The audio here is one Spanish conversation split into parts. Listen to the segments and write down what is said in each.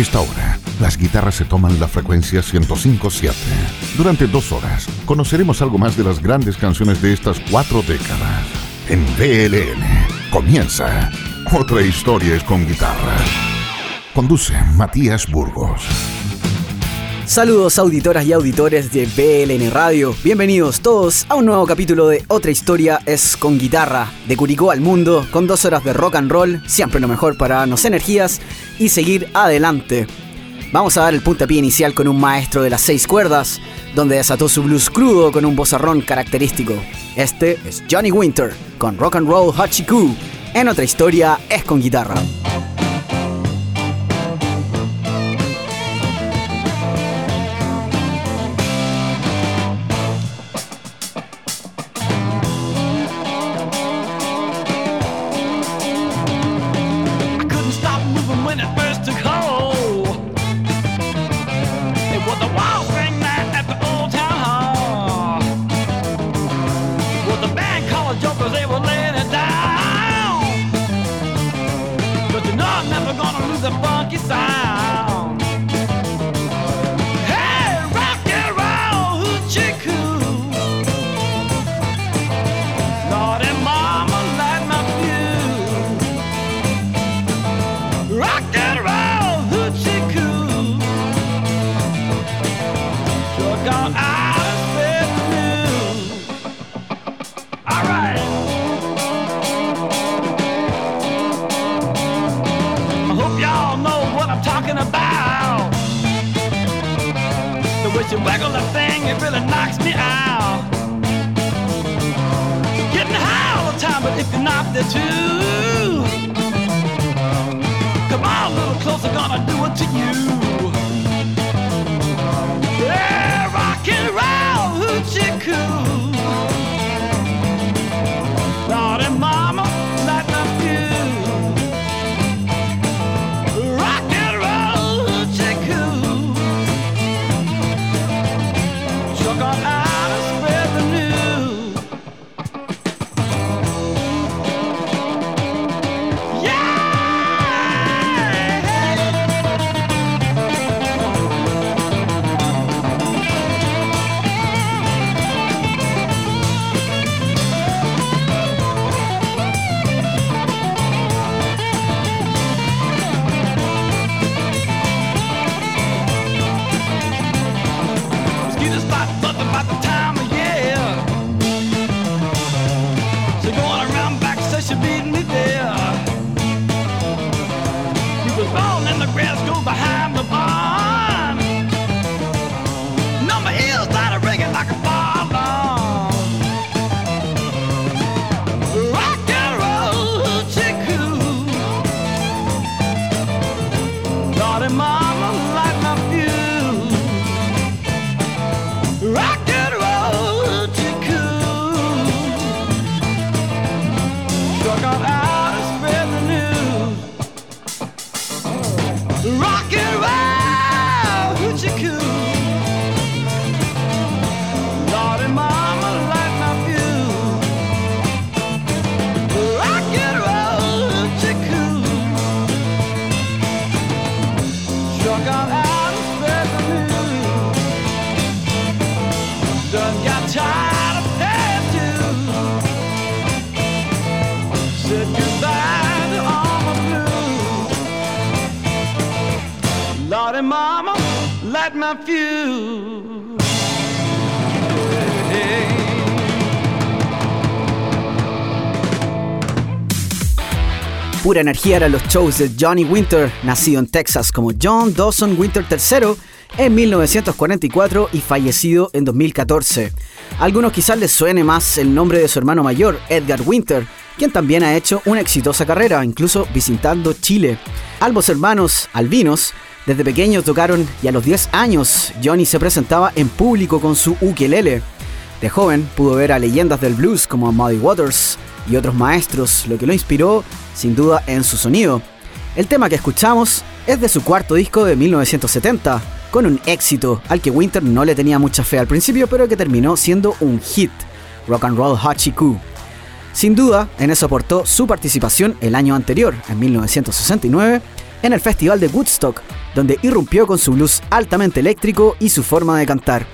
esta hora, las guitarras se toman la frecuencia 105.7. Durante dos horas, conoceremos algo más de las grandes canciones de estas cuatro décadas. En BLN comienza Otra historia es con guitarra. Conduce Matías Burgos. Saludos auditoras y auditores de BLN Radio. Bienvenidos todos a un nuevo capítulo de Otra historia es con guitarra. De Curicó al mundo, con dos horas de rock and roll, siempre lo mejor para darnos energías y seguir adelante. Vamos a dar el puntapié inicial con un maestro de las seis cuerdas, donde desató su blues crudo con un bozarrón característico. Este es Johnny Winter, con Rock and Roll Hachiku. En otra historia es con guitarra. Pura energía eran los shows de Johnny Winter, nacido en Texas como John Dawson Winter III en 1944 y fallecido en 2014. A algunos quizás les suene más el nombre de su hermano mayor, Edgar Winter, quien también ha hecho una exitosa carrera, incluso visitando Chile. Ambos hermanos albinos desde pequeños tocaron y a los 10 años Johnny se presentaba en público con su ukelele. De joven pudo ver a leyendas del blues como Muddy Waters y otros maestros, lo que lo inspiró sin duda en su sonido. El tema que escuchamos es de su cuarto disco de 1970, con un éxito al que Winter no le tenía mucha fe al principio, pero que terminó siendo un hit, Rock and Roll Hachiku. Sin duda, en eso aportó su participación el año anterior, en 1969, en el Festival de Woodstock, donde irrumpió con su blues altamente eléctrico y su forma de cantar.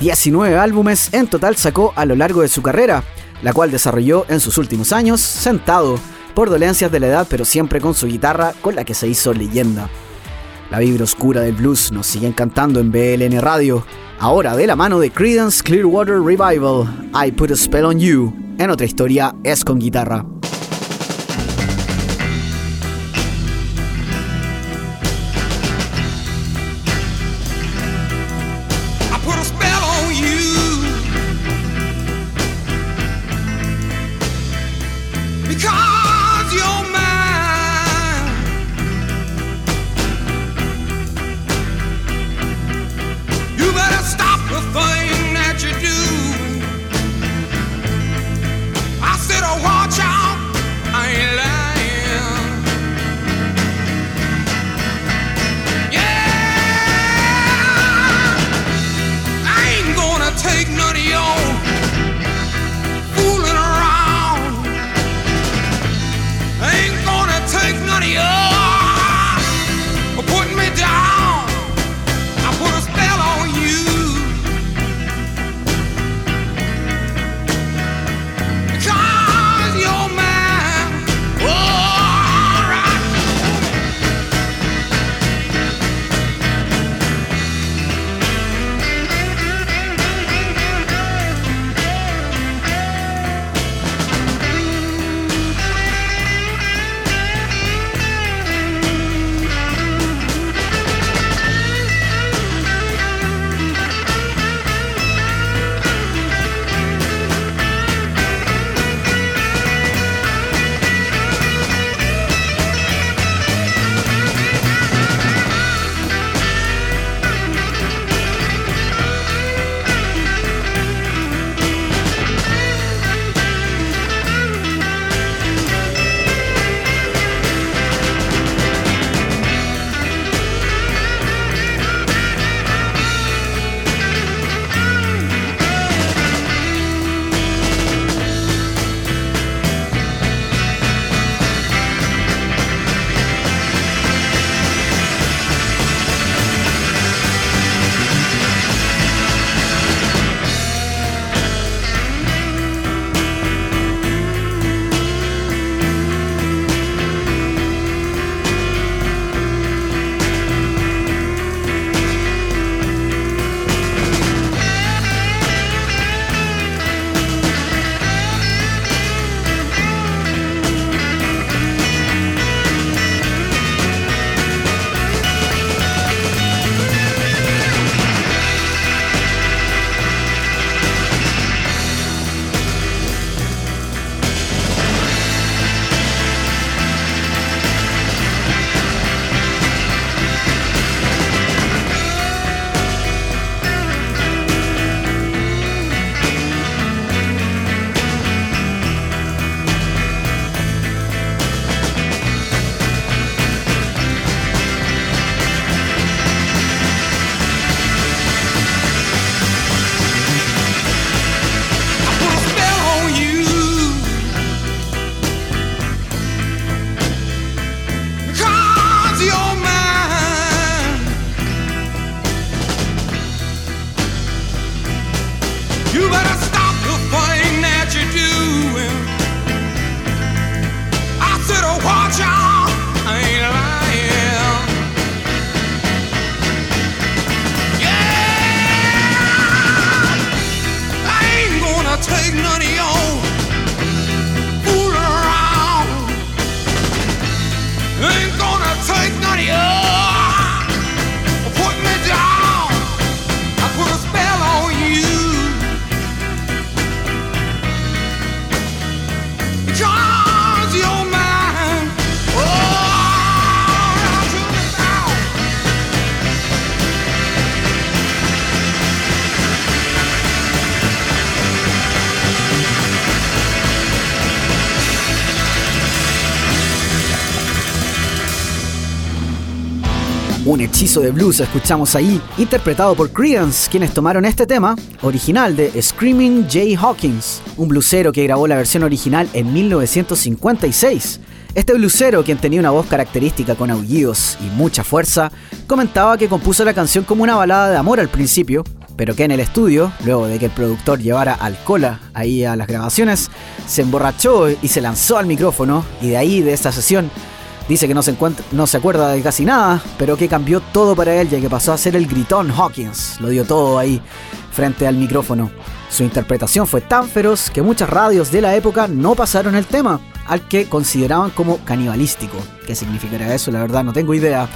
19 álbumes en total sacó a lo largo de su carrera, la cual desarrolló en sus últimos años sentado por dolencias de la edad, pero siempre con su guitarra con la que se hizo leyenda. La vibra oscura del blues nos sigue encantando en BLN Radio, ahora de la mano de Credence Clearwater Revival, I Put a Spell on You, en otra historia es con guitarra. Un hechizo de blues escuchamos ahí, interpretado por Creedence, quienes tomaron este tema, original de Screaming Jay Hawkins, un blusero que grabó la versión original en 1956. Este blusero, quien tenía una voz característica con aullidos y mucha fuerza, comentaba que compuso la canción como una balada de amor al principio, pero que en el estudio, luego de que el productor llevara alcohol ahí a las grabaciones, se emborrachó y se lanzó al micrófono, y de ahí, de esta sesión, dice que no se, no se acuerda de casi nada, pero que cambió todo para él, ya que pasó a ser el gritón Hawkins, lo dio todo ahí frente al micrófono. Su interpretación fue tan feroz que muchas radios de la época no pasaron el tema, al que consideraban como canibalístico. ¿Qué significará eso? La verdad no tengo idea.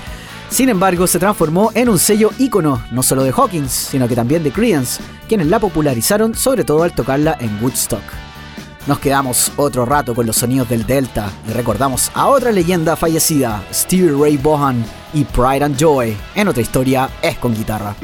Sin embargo, se transformó en un sello ícono, no solo de Hawkins, sino que también de Creedence, quienes la popularizaron sobre todo al tocarla en Woodstock. Nos quedamos otro rato con los sonidos del Delta y recordamos a otra leyenda fallecida, Stevie Ray Vaughan y Pride and Joy, en otra historia es con guitarra.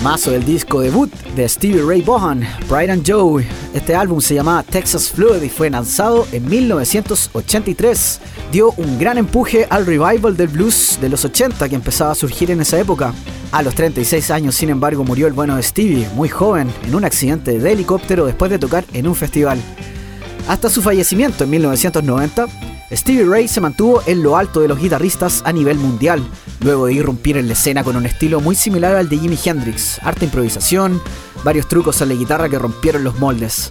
Temazo del disco debut de Stevie Ray Vaughan, Pride and Joe. Este álbum se llamaba Texas Flood y fue lanzado en 1983. Dio un gran empuje al revival del blues de los 80 que empezaba a surgir en esa época. A los 36 años, sin embargo, murió el bueno de Stevie, muy joven, en un accidente de helicóptero después de tocar en un festival. Hasta su fallecimiento en 1990, Stevie Ray se mantuvo en lo alto de los guitarristas a nivel mundial, luego de irrumpir en la escena con un estilo muy similar al de Jimi Hendrix, harta improvisación, varios trucos a la guitarra que rompieron los moldes.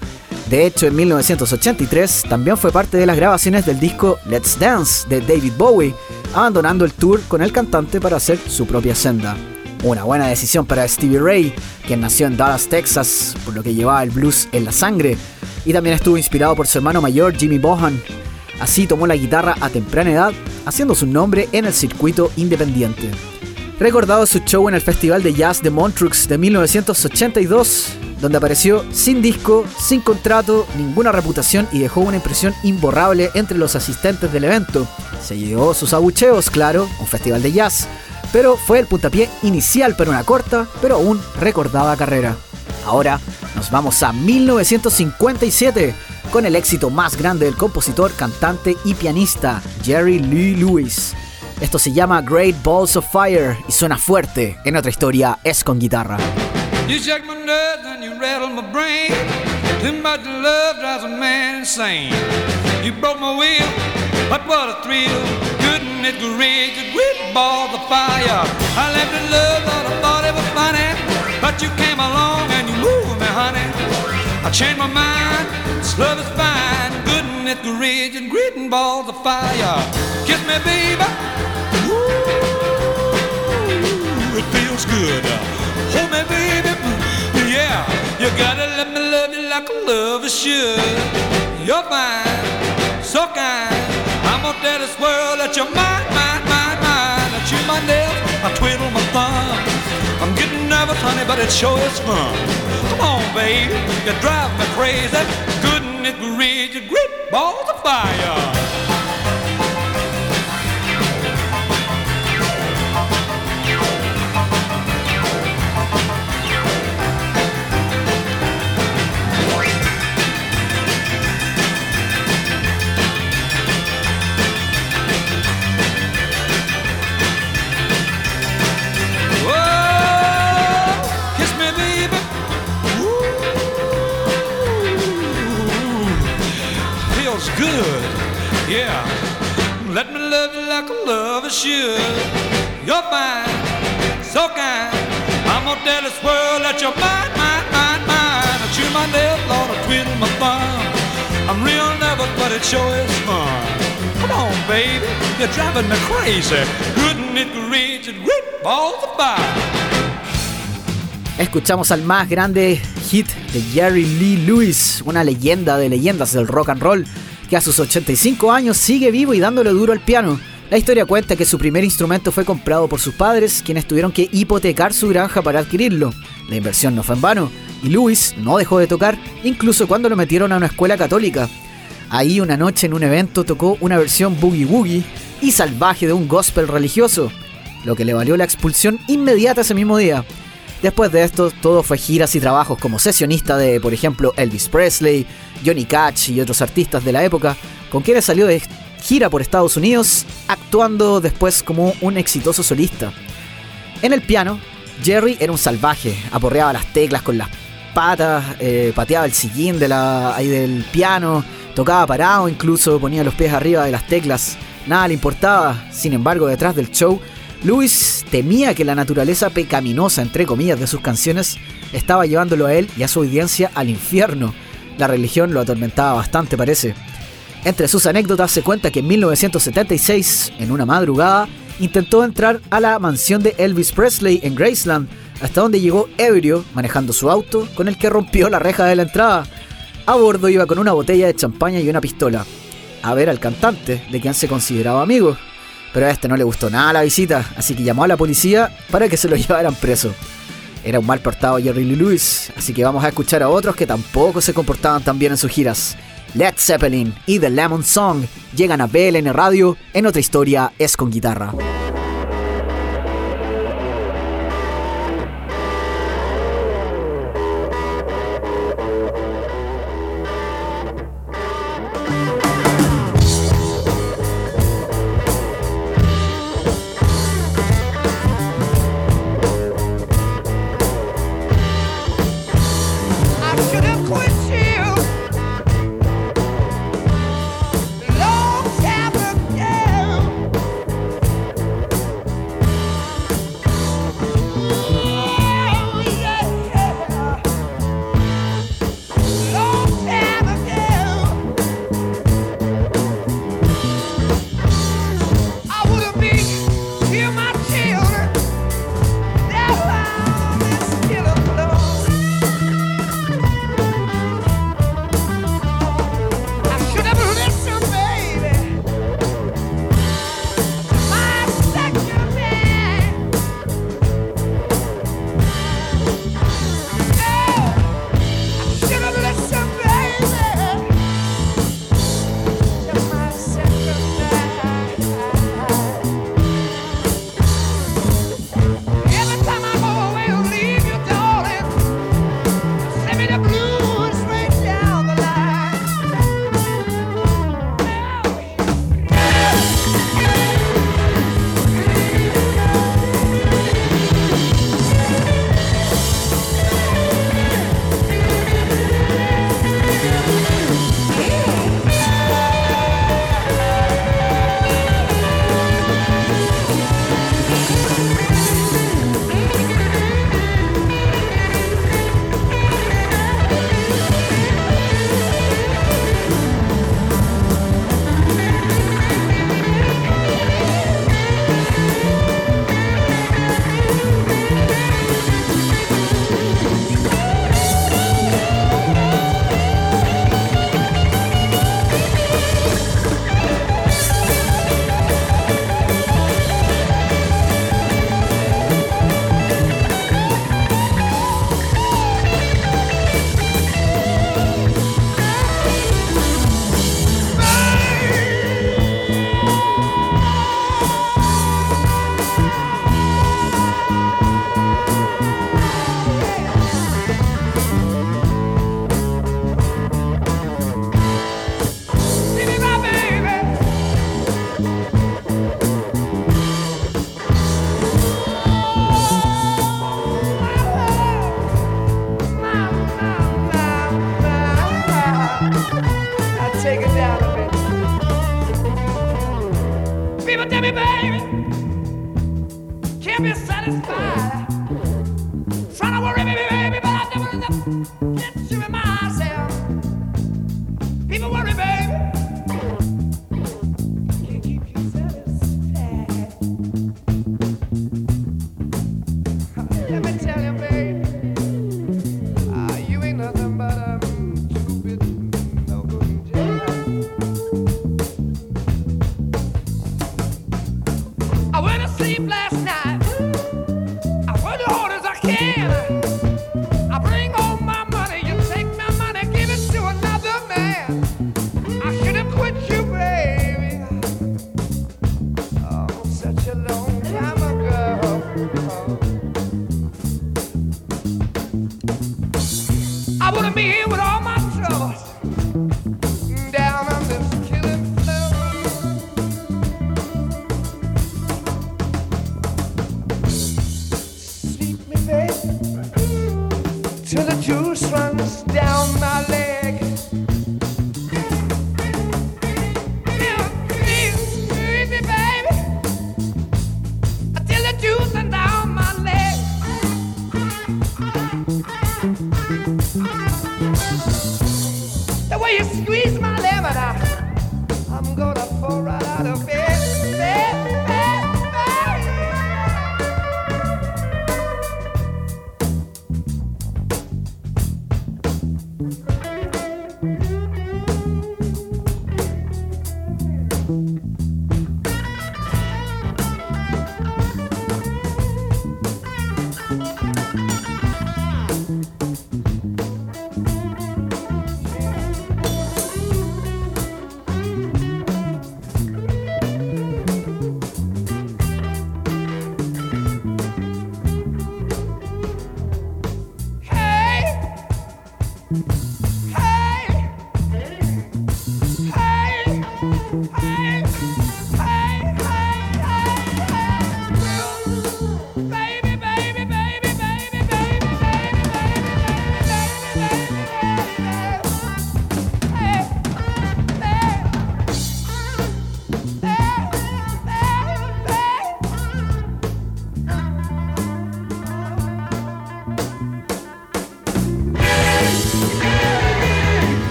De hecho, en 1983 también fue parte de las grabaciones del disco Let's Dance de David Bowie, abandonando el tour con el cantante para hacer su propia senda. Una buena decisión para Stevie Ray, quien nació en Dallas, Texas, por lo que llevaba el blues en la sangre, y también estuvo inspirado por su hermano mayor Jimmy Bohan, Así tomó la guitarra a temprana edad, haciendo su nombre en el circuito independiente. Recordado su show en el Festival de Jazz de Montreux de 1982, donde apareció sin disco, sin contrato, ninguna reputación y dejó una impresión imborrable entre los asistentes del evento. Se llevó sus abucheos, claro, un festival de jazz, pero fue el puntapié inicial para una corta, pero aún recordada carrera. Ahora nos vamos a 1957 con el éxito más grande del compositor, cantante y pianista Jerry Lee Lewis. Esto se llama Great Balls of Fire y suena fuerte. En otra historia es con guitarra. You shake my nerves and you rattle my brain. Too much love drives a man insane. You broke my will, but what a thrill. Goodness gracious, great balls of fire. I left in love, thought I thought it was funny. But you came along and you moved me, honey. I changed my mind. This love is fine. Goodness gracious, greeting balls of fire. Kiss me, baby. Ooh, it feels good. Hold me, baby. Yeah, you gotta let me love you like a lover should. You're fine, so kind. I'm gonna tell this world that you're mine, mine. Nervous, honey, but it sure is fun. Come on, baby, you drive me crazy. Goodness gracious, great balls of fire. Yeah. Let me love you like a lover should. You're fine, so kind. I'm gonna tell this world that you're mine, mine, mine, mine. I chew my nails, Lord, I twiddle my thumb. I'm real nervous, but it sure is fun. Come on, baby, you're driving me crazy. Goodness gracious, great balls of fire. Escuchamos al más grande hit de Jerry Lee Lewis, una leyenda de leyendas del rock and roll que a sus 85 años sigue vivo y dándole duro al piano. La historia cuenta que su primer instrumento fue comprado por sus padres, quienes tuvieron que hipotecar su granja para adquirirlo. La inversión no fue en vano, y Lewis no dejó de tocar, incluso cuando lo metieron a una escuela católica. Ahí una noche en un evento tocó una versión boogie woogie y salvaje de un gospel religioso, lo que le valió la expulsión inmediata ese mismo día. Después de esto, todo fue giras y trabajos como sesionista de, por ejemplo, Elvis Presley, Johnny Cash y otros artistas de la época, con quienes salió de gira por Estados Unidos, actuando después como un exitoso solista. En el piano, Jerry era un salvaje, aporreaba las teclas con las patas, eh, pateaba el sillín de la, del piano, tocaba parado incluso, ponía los pies arriba de las teclas, nada le importaba. Sin embargo, detrás del show, Lewis temía que la naturaleza pecaminosa, entre comillas, de sus canciones estaba llevándolo a él y a su audiencia al infierno la religión lo atormentaba bastante, parece. Entre sus anécdotas se cuenta que en 1976, en una madrugada, intentó entrar a la mansión de Elvis Presley en Graceland, hasta donde llegó ebrio manejando su auto, con el que rompió la reja de la entrada. A bordo iba con una botella de champaña y una pistola, a ver al cantante, de quien se consideraba amigo. Pero a este no le gustó nada la visita, así que llamó a la policía para que se lo llevaran preso. Era un mal portado Jerry Lee Lewis, así que vamos a escuchar a otros que tampoco se comportaban tan bien en sus giras. Led Zeppelin y The Lemon Song llegan a BLN Radio en otra historia es con guitarra.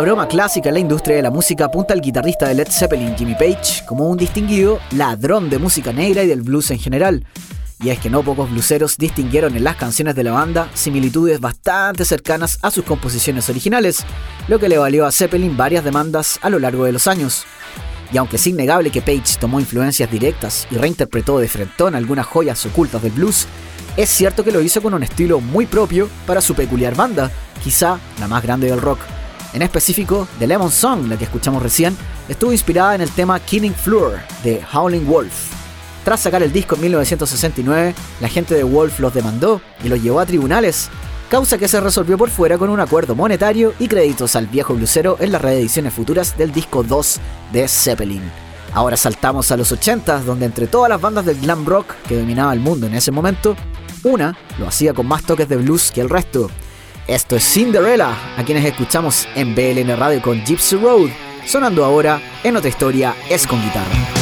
Una broma clásica en la industria de la música apunta al guitarrista de Led Zeppelin, Jimmy Page, como un distinguido ladrón de música negra y del blues en general. Y es que no pocos blueseros distinguieron en las canciones de la banda similitudes bastante cercanas a sus composiciones originales, lo que le valió a Zeppelin varias demandas a lo largo de los años. Y aunque es innegable que Page tomó influencias directas y reinterpretó de frentón algunas joyas ocultas del blues, es cierto que lo hizo con un estilo muy propio para su peculiar banda, quizá la más grande del rock. En específico, The Lemon Song, la que escuchamos recién, estuvo inspirada en el tema Killing Floor de Howling Wolf. Tras sacar el disco en 1969, la gente de Wolf los demandó y los llevó a tribunales, causa que se resolvió por fuera con un acuerdo monetario y créditos al viejo blusero en las reediciones futuras del disco 2 de Zeppelin. Ahora saltamos a los 80, donde entre todas las bandas del glam rock que dominaba el mundo en ese momento, una lo hacía con más toques de blues que el resto, esto es Cinderella, a quienes escuchamos en BLN Radio con Gypsy Road, sonando ahora en otra historia es con guitarra.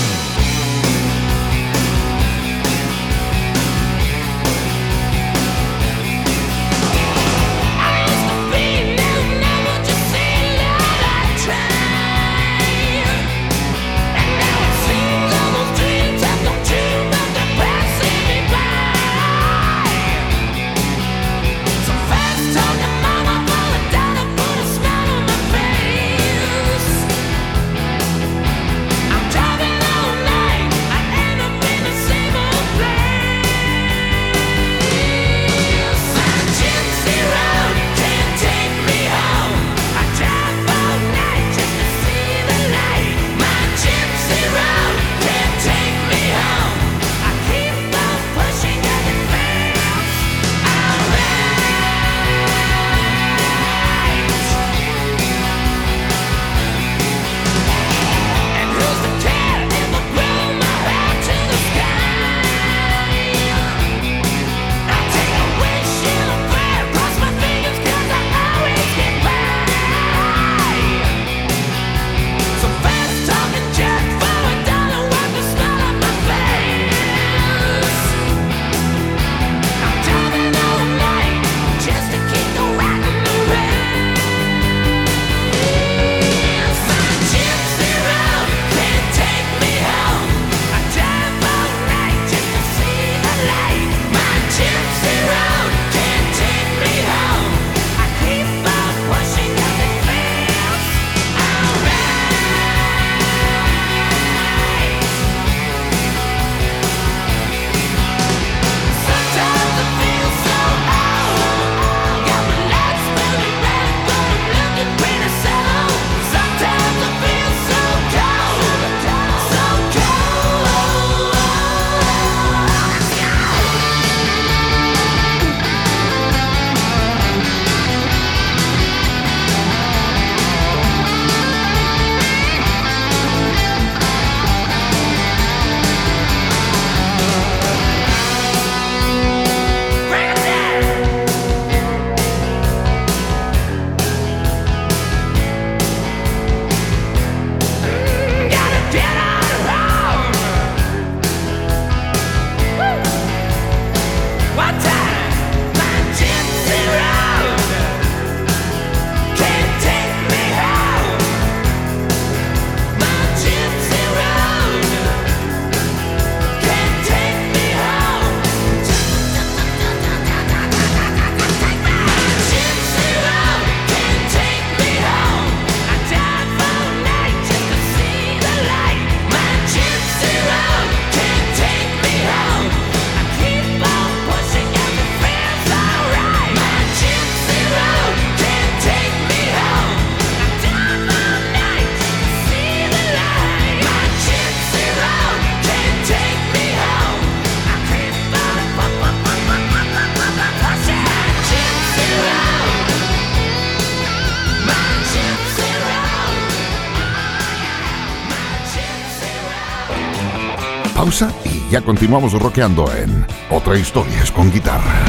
Continuamos rockeando en Otra Historias con Guitarra.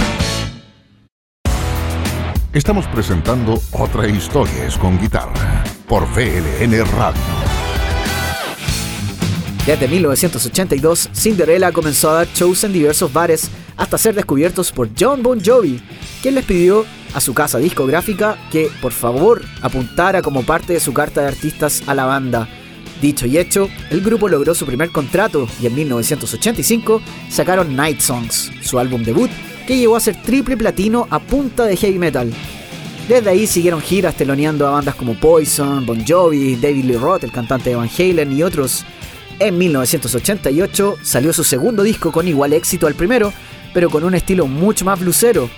Estamos presentando Otra Historias con Guitarra por VLN Radio. Desde 1982, Cinderella comenzó a dar shows en diversos bares hasta ser descubiertos por John Bon Jovi, quien les pidió a su casa discográfica que por favor apuntara como parte de su carta de artistas a la banda. Dicho y hecho, el grupo logró su primer contrato y en 1985 sacaron Night Songs, su álbum debut, que llegó a ser triple platino a punta de heavy metal. Desde ahí siguieron giras teloneando a bandas como Poison, Bon Jovi, David Lee Roth, el cantante de Van Halen y otros. En 1988 salió su segundo disco con igual éxito al primero, pero con un estilo mucho más blusero.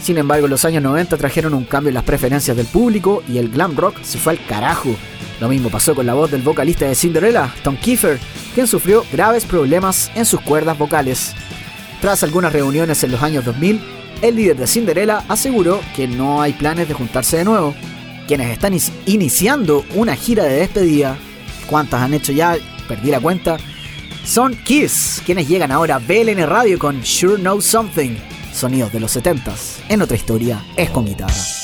Sin embargo, los años 90 trajeron un cambio en las preferencias del público y el glam rock se fue al carajo. Lo mismo pasó con la voz del vocalista de Cinderella, Tom Kiefer, quien sufrió graves problemas en sus cuerdas vocales. Tras algunas reuniones en los años 2000, el líder de Cinderella aseguró que no hay planes de juntarse de nuevo. Quienes están iniciando una gira de despedida, ¿cuántas han hecho ya? Perdí la cuenta. Son Kiss, quienes llegan ahora a BLN Radio con Sure Know Something, sonidos de los 70s. En otra historia, es con guitarra.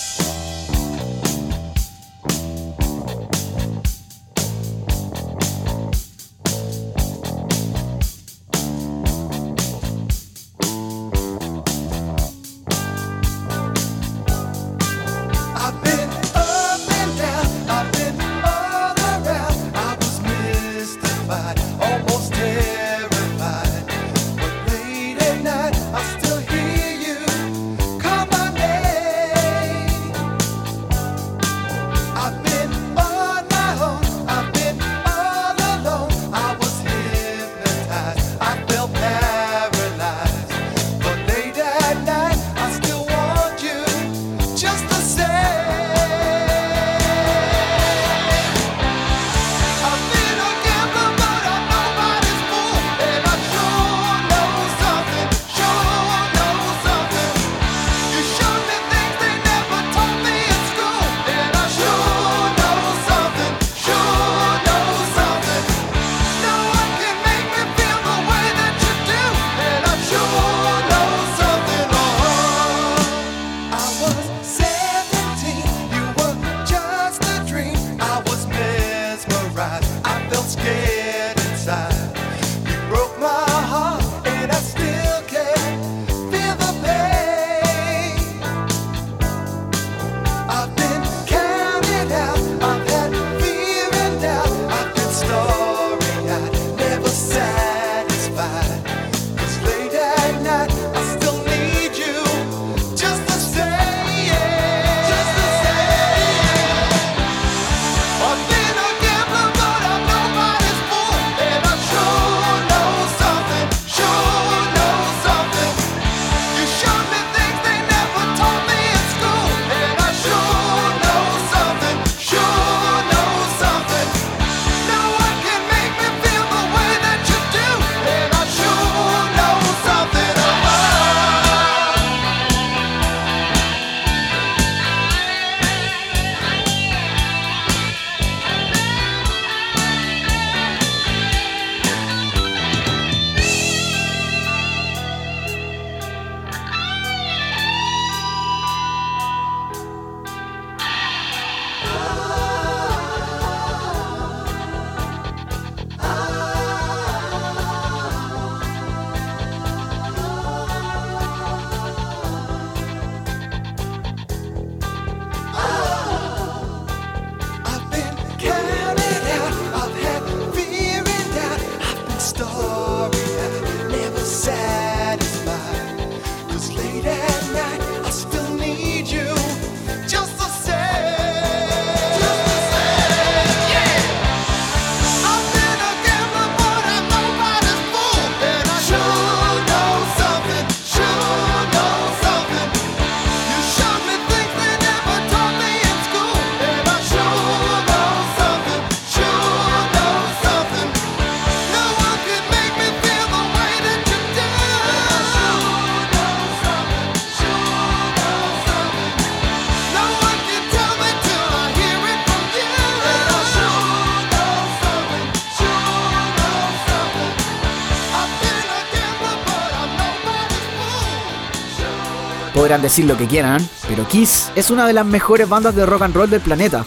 Decir lo que quieran, pero Kiss es una de las mejores bandas de rock and roll del planeta.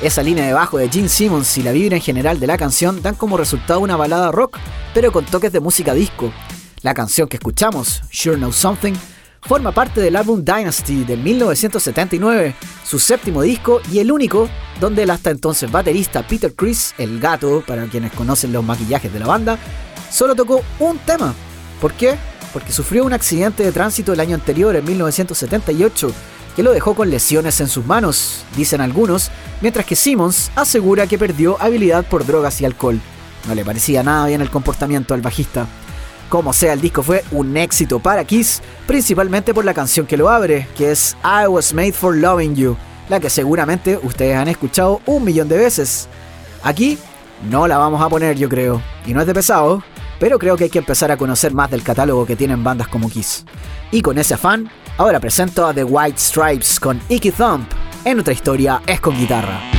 Esa línea de bajo de Gene Simmons y la vibra en general de la canción dan como resultado una balada rock, pero con toques de música disco. La canción que escuchamos, Sure Know Something, forma parte del álbum Dynasty de 1979, su séptimo disco y el único donde el hasta entonces baterista Peter Chris, el gato, para quienes conocen los maquillajes de la banda, solo tocó un tema. ¿Por qué? Porque sufrió un accidente de tránsito el año anterior, en 1978, que lo dejó con lesiones en sus manos, dicen algunos, mientras que Simmons asegura que perdió habilidad por drogas y alcohol. No le parecía nada bien el comportamiento al bajista. Como sea, el disco fue un éxito para Kiss, principalmente por la canción que lo abre, que es I Was Made for Loving You, la que seguramente ustedes han escuchado un millón de veces. Aquí no la vamos a poner, yo creo, y no es de pesado, pero creo que hay que empezar a conocer más del catálogo que tienen bandas como Kiss. Y con ese afán, ahora presento a The White Stripes con Icky Thump. En otra historia es con guitarra.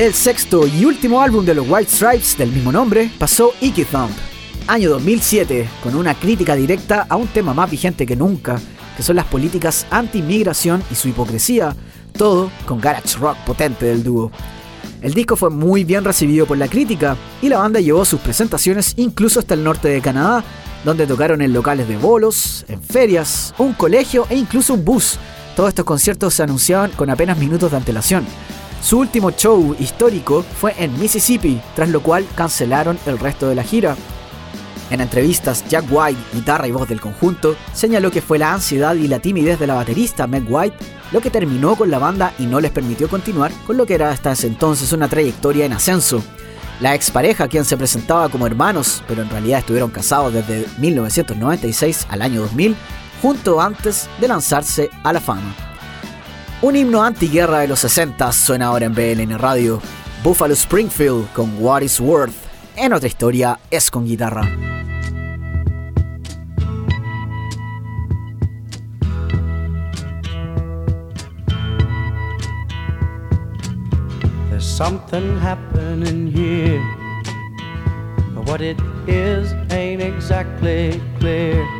Del sexto y último álbum de los White Stripes del mismo nombre pasó Icky Thump, año 2007, con una crítica directa a un tema más vigente que nunca, que son las políticas anti-inmigración y su hipocresía, todo con garage rock potente del dúo. El disco fue muy bien recibido por la crítica y la banda llevó sus presentaciones incluso hasta el norte de Canadá, donde tocaron en locales de bolos, en ferias, un colegio e incluso un bus. Todos estos conciertos se anunciaban con apenas minutos de antelación. Su último show histórico fue en Mississippi, tras lo cual cancelaron el resto de la gira. En entrevistas, Jack White, guitarra y voz del conjunto, señaló que fue la ansiedad y la timidez de la baterista Meg White lo que terminó con la banda y no les permitió continuar con lo que era hasta ese entonces una trayectoria en ascenso. La expareja, quien se presentaba como hermanos, pero en realidad estuvieron casados desde 1996 al año 2000, junto antes de lanzarse a la fama. Un himno antiguerra de los 60 suena ahora en BLN Radio. Buffalo Springfield con What is Worth. En otra historia es con guitarra. something happening here. What it is ain't exactly clear.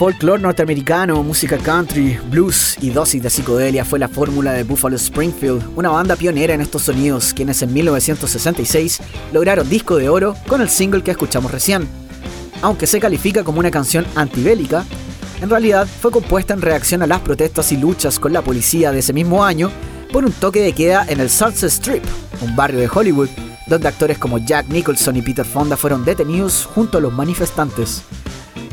Folklore norteamericano, música country, blues y dosis de psicodelia fue la fórmula de Buffalo Springfield, una banda pionera en estos sonidos, quienes en 1966 lograron disco de oro con el single que escuchamos recién. Aunque se califica como una canción antibélica, en realidad fue compuesta en reacción a las protestas y luchas con la policía de ese mismo año por un toque de queda en el Sunset Strip, un barrio de Hollywood, donde actores como Jack Nicholson y Peter Fonda fueron detenidos junto a los manifestantes.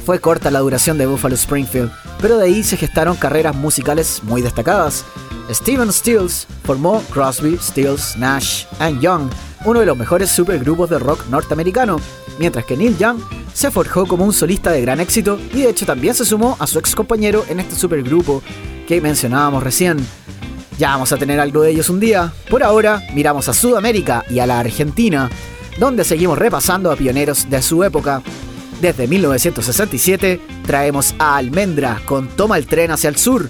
Fue corta la duración de Buffalo Springfield, pero de ahí se gestaron carreras musicales muy destacadas. Steven Stills formó Crosby, Stills, Nash and Young, uno de los mejores supergrupos de rock norteamericano, mientras que Neil Young se forjó como un solista de gran éxito y de hecho también se sumó a su ex compañero en este supergrupo que mencionábamos recién. Ya vamos a tener algo de ellos un día. Por ahora, miramos a Sudamérica y a la Argentina, donde seguimos repasando a pioneros de su época. Desde 1967 traemos a Almendra con Toma el tren hacia el sur.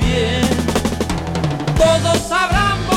Todos sabrán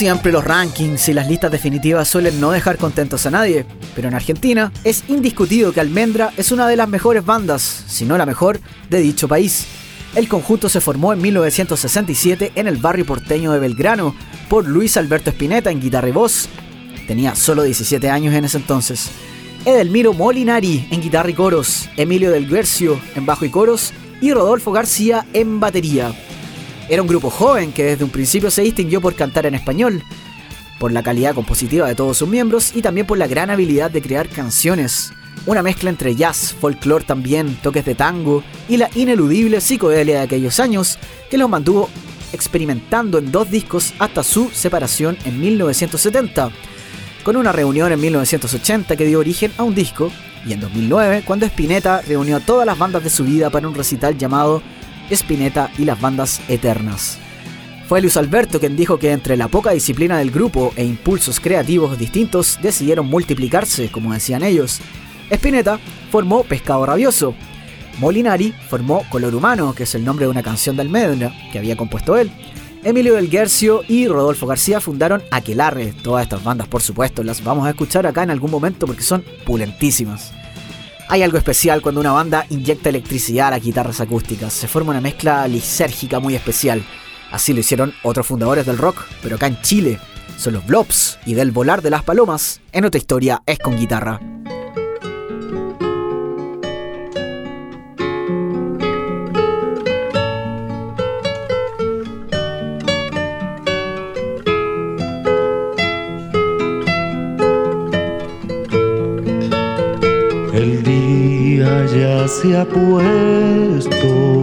siempre, los rankings y las listas definitivas suelen no dejar contentos a nadie, pero en Argentina es indiscutido que Almendra es una de las mejores bandas, si no la mejor, de dicho país. El conjunto se formó en 1967 en el barrio porteño de Belgrano por Luis Alberto Spinetta en guitarra y voz. Tenía solo 17 años en ese entonces. Edelmiro Molinari en guitarra y coros, Emilio Del Guercio en bajo y coros y Rodolfo García en batería. Era un grupo joven que desde un principio se distinguió por cantar en español, por la calidad compositiva de todos sus miembros y también por la gran habilidad de crear canciones. Una mezcla entre jazz, folclore también, toques de tango y la ineludible psicodelia de aquellos años que los mantuvo experimentando en dos discos hasta su separación en 1970, con una reunión en 1980 que dio origen a un disco, y en 2009 cuando Spinetta reunió a todas las bandas de su vida para un recital llamado Spinetta y las bandas eternas. Fue Luis Alberto quien dijo que entre la poca disciplina del grupo e impulsos creativos distintos decidieron multiplicarse, como decían ellos. Spinetta formó Pescado Rabioso. Molinari formó Color Humano, que es el nombre de una canción de Almendra que había compuesto él. Emilio del Guercio y Rodolfo García fundaron Aquelarre. Todas estas bandas, por supuesto, las vamos a escuchar acá en algún momento porque son pulentísimas. Hay algo especial cuando una banda inyecta electricidad a las guitarras acústicas. Se forma una mezcla lisérgica muy especial. Así lo hicieron otros fundadores del rock, pero acá en Chile son los Blobs y del volar de las palomas. En otra historia es con guitarra. ya se ha puesto,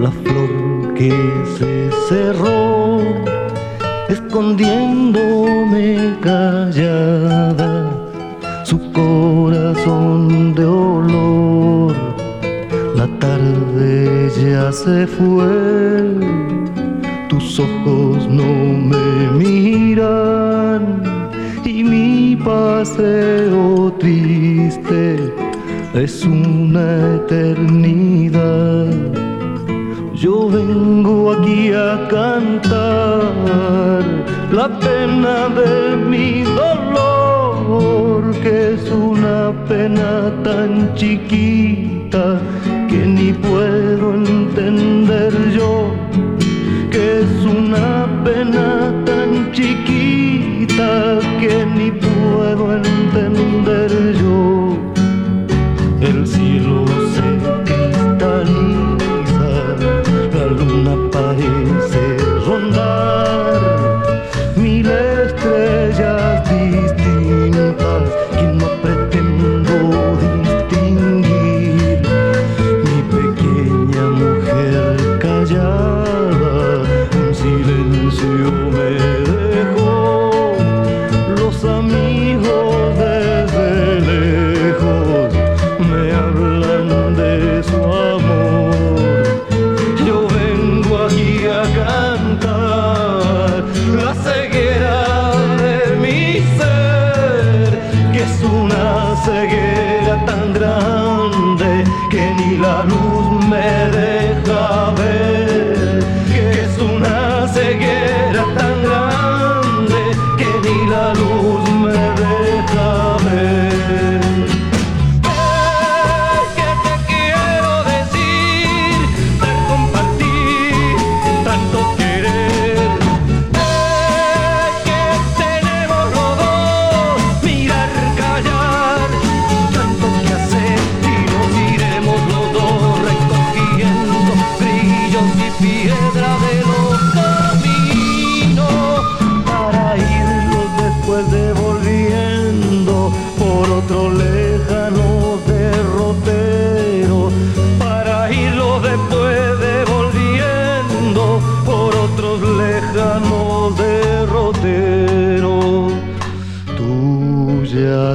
la flor que se cerró, escondiéndome callada su corazón de olor. La tarde ya se fue, tus ojos no me miran y mi paseo triste es una eternidad. Yo vengo aquí a cantar la pena de mi dolor, que es una pena tan chiquita que ni puedo entender yo, que es una pena tan chiquita que ni puedo entender yo.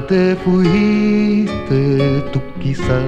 te fuiste, tú quizás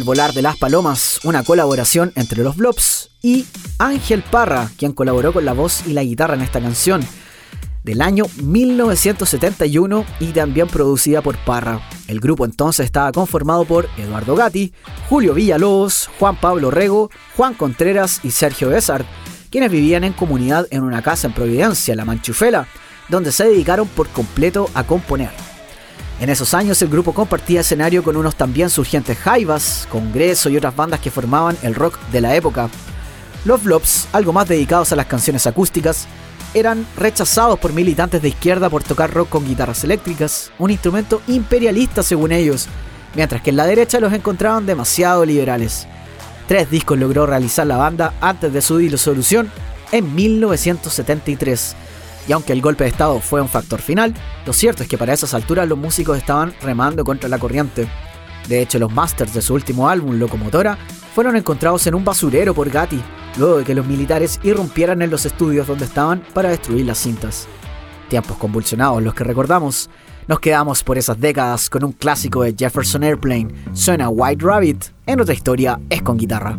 El Volar de las Palomas, una colaboración entre los Blobs y Ángel Parra, quien colaboró con la voz y la guitarra en esta canción del año 1971 y también producida por Parra. El grupo entonces estaba conformado por Eduardo Gatti, Julio Villalobos, Juan Pablo Rego, Juan Contreras y Sergio Besart, quienes vivían en comunidad en una casa en Providencia, La Manchufela, donde se dedicaron por completo a componer. En esos años el grupo compartía escenario con unos también surgientes Jaivas, Congreso y otras bandas que formaban el rock de la época. Los Blobs, algo más dedicados a las canciones acústicas, eran rechazados por militantes de izquierda por tocar rock con guitarras eléctricas, un instrumento imperialista según ellos, mientras que en la derecha los encontraban demasiado liberales. Tres discos logró realizar la banda antes de su disolución en 1973. Y aunque el golpe de Estado fue un factor final, lo cierto es que para esas alturas los músicos estaban remando contra la corriente. De hecho, los masters de su último álbum, Locomotora, fueron encontrados en un basurero por Gatti, luego de que los militares irrumpieran en los estudios donde estaban para destruir las cintas. Tiempos convulsionados los que recordamos. Nos quedamos por esas décadas con un clásico de Jefferson Airplane, suena White Rabbit, en otra historia es con guitarra.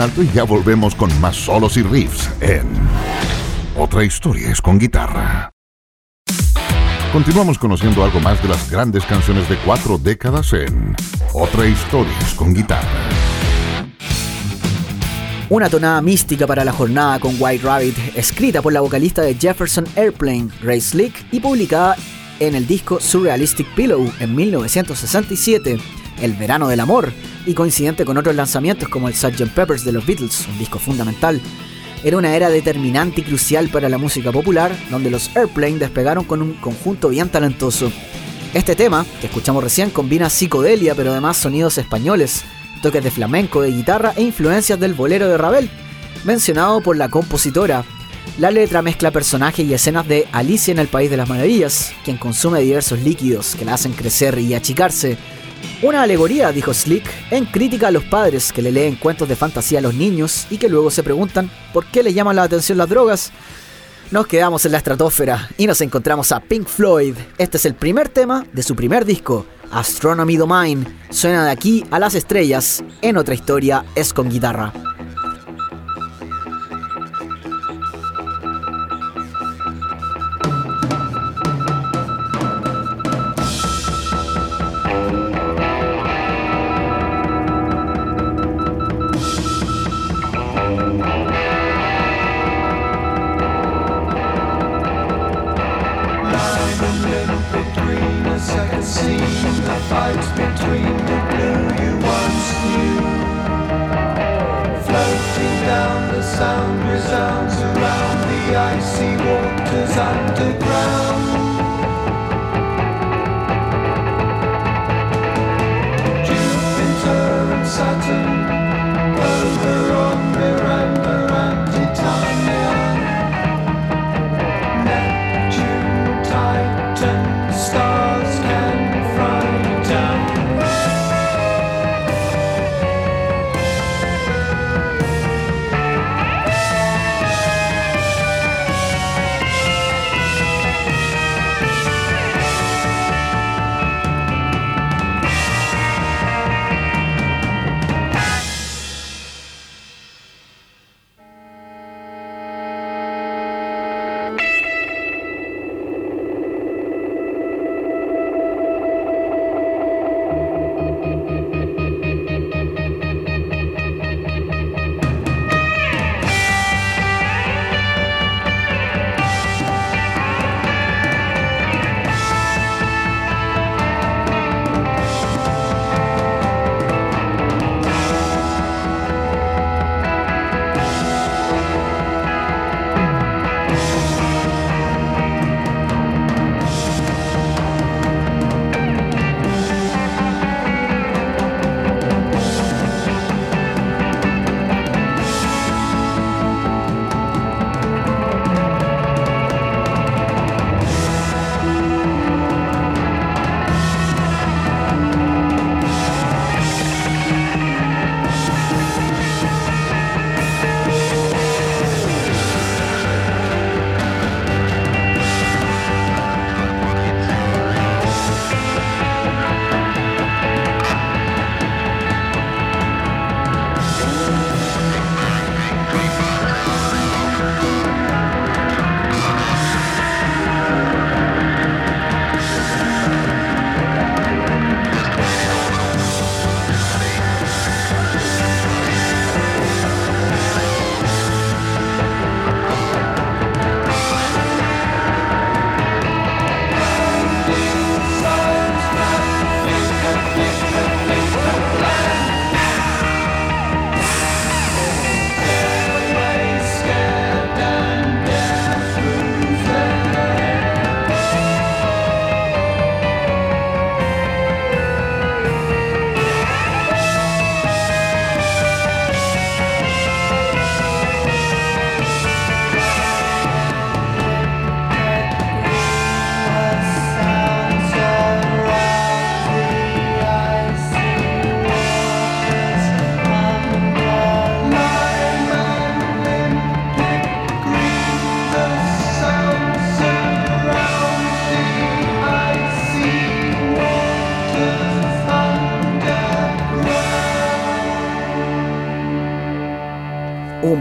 Alto y ya volvemos con más solos y riffs en Otra historia es con guitarra. Continuamos conociendo algo más de las grandes canciones de cuatro décadas en Otra historia es con guitarra. Una tonada mística para la jornada con White Rabbit, escrita por la vocalista de Jefferson Airplane, Grace Slick, y publicada en el disco Surrealistic Pillow en 1967, El verano del amor, y coincidente con otros lanzamientos como el Sgt. Peppers de los Beatles, un disco fundamental. Era una era determinante y crucial para la música popular, donde los Airplane despegaron con un conjunto bien talentoso. Este tema, que escuchamos recién, combina psicodelia pero además sonidos españoles, toques de flamenco, de guitarra e influencias del bolero de Ravel, mencionado por la compositora. La letra mezcla personajes y escenas de Alicia en el País de las Maravillas, quien consume diversos líquidos que la hacen crecer y achicarse, Una alegoría, dijo Slick, en crítica a los padres que le leen cuentos de fantasía a los niños y que luego se preguntan por qué les llaman la atención las drogas. Nos quedamos en la estratosfera y nos encontramos a Pink Floyd. Este es el primer tema de su primer disco, Astronomy Domain. Suena de aquí a las estrellas, en otra historia es con guitarra.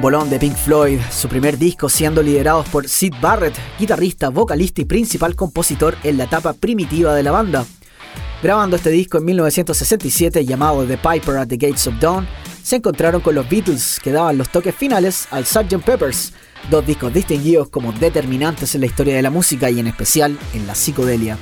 Bolón de Pink Floyd, su primer disco siendo liderados por Sid Barrett, guitarrista, vocalista y principal compositor en la etapa primitiva de la banda. Grabando este disco en 1967 llamado The Piper at the Gates of Dawn, se encontraron con los Beatles que daban los toques finales al Sgt. Peppers, dos discos distinguidos como determinantes en la historia de la música y en especial en la psicodelia.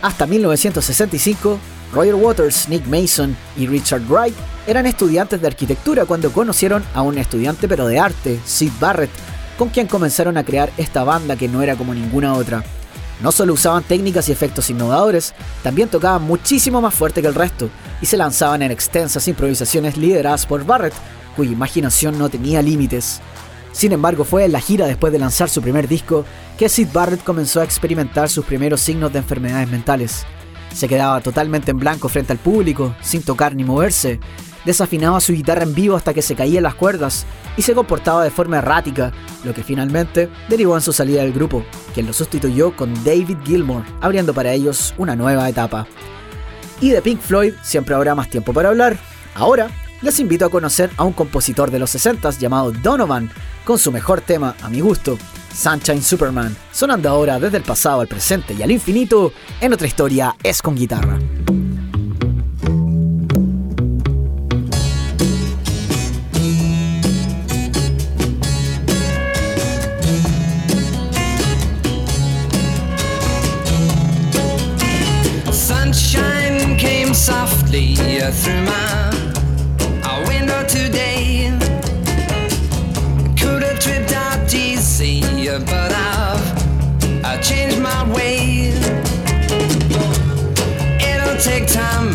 Hasta 1965, Roger Waters, Nick Mason y Richard Wright eran estudiantes de arquitectura cuando conocieron a un estudiante pero de arte, Sid Barrett, con quien comenzaron a crear esta banda que no era como ninguna otra. No solo usaban técnicas y efectos innovadores, también tocaban muchísimo más fuerte que el resto y se lanzaban en extensas improvisaciones lideradas por Barrett, cuya imaginación no tenía límites. Sin embargo, fue en la gira después de lanzar su primer disco que Sid Barrett comenzó a experimentar sus primeros signos de enfermedades mentales. Se quedaba totalmente en blanco frente al público, sin tocar ni moverse. Desafinaba su guitarra en vivo hasta que se caían las cuerdas y se comportaba de forma errática, lo que finalmente derivó en su salida del grupo, quien lo sustituyó con David Gilmour, abriendo para ellos una nueva etapa. Y de Pink Floyd siempre habrá más tiempo para hablar. Ahora les invito a conocer a un compositor de los 60 llamado Donovan, con su mejor tema, a mi gusto, Sunshine Superman, sonando ahora desde el pasado al presente y al infinito, en otra historia es con guitarra. Sunshine came softly through my Changed my ways. It'll take time,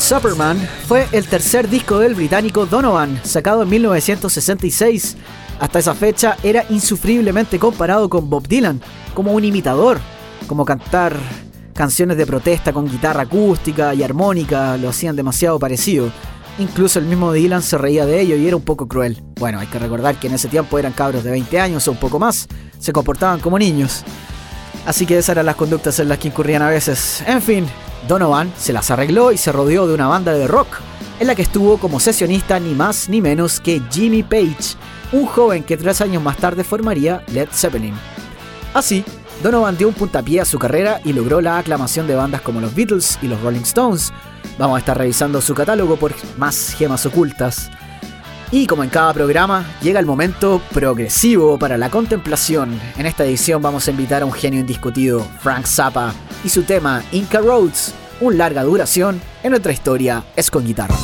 Superman fue el tercer disco del británico Donovan, sacado en 1966. Hasta esa fecha era insufriblemente comparado con Bob Dylan, como un imitador, como cantar canciones de protesta con guitarra acústica y armónica lo hacían demasiado parecido. Incluso el mismo Dylan se reía de ello y era un poco cruel. Bueno, hay que recordar que en ese tiempo eran cabros de 20 años o un poco más, se comportaban como niños. Así que esas eran las conductas en las que incurrían a veces. En fin, Donovan se las arregló y se rodeó de una banda de rock, en la que estuvo como sesionista ni más ni menos que Jimmy Page, un joven que tres años más tarde formaría Led Zeppelin. Así, Donovan dio un puntapié a su carrera y logró la aclamación de bandas como los Beatles y los Rolling Stones. Vamos a estar revisando su catálogo por más gemas ocultas. Y como en cada programa, llega el momento progresivo para la contemplación. En esta edición vamos a invitar a un genio indiscutido, Frank Zappa, y su tema Inca Roads, un larga duración en nuestra historia es con guitarra.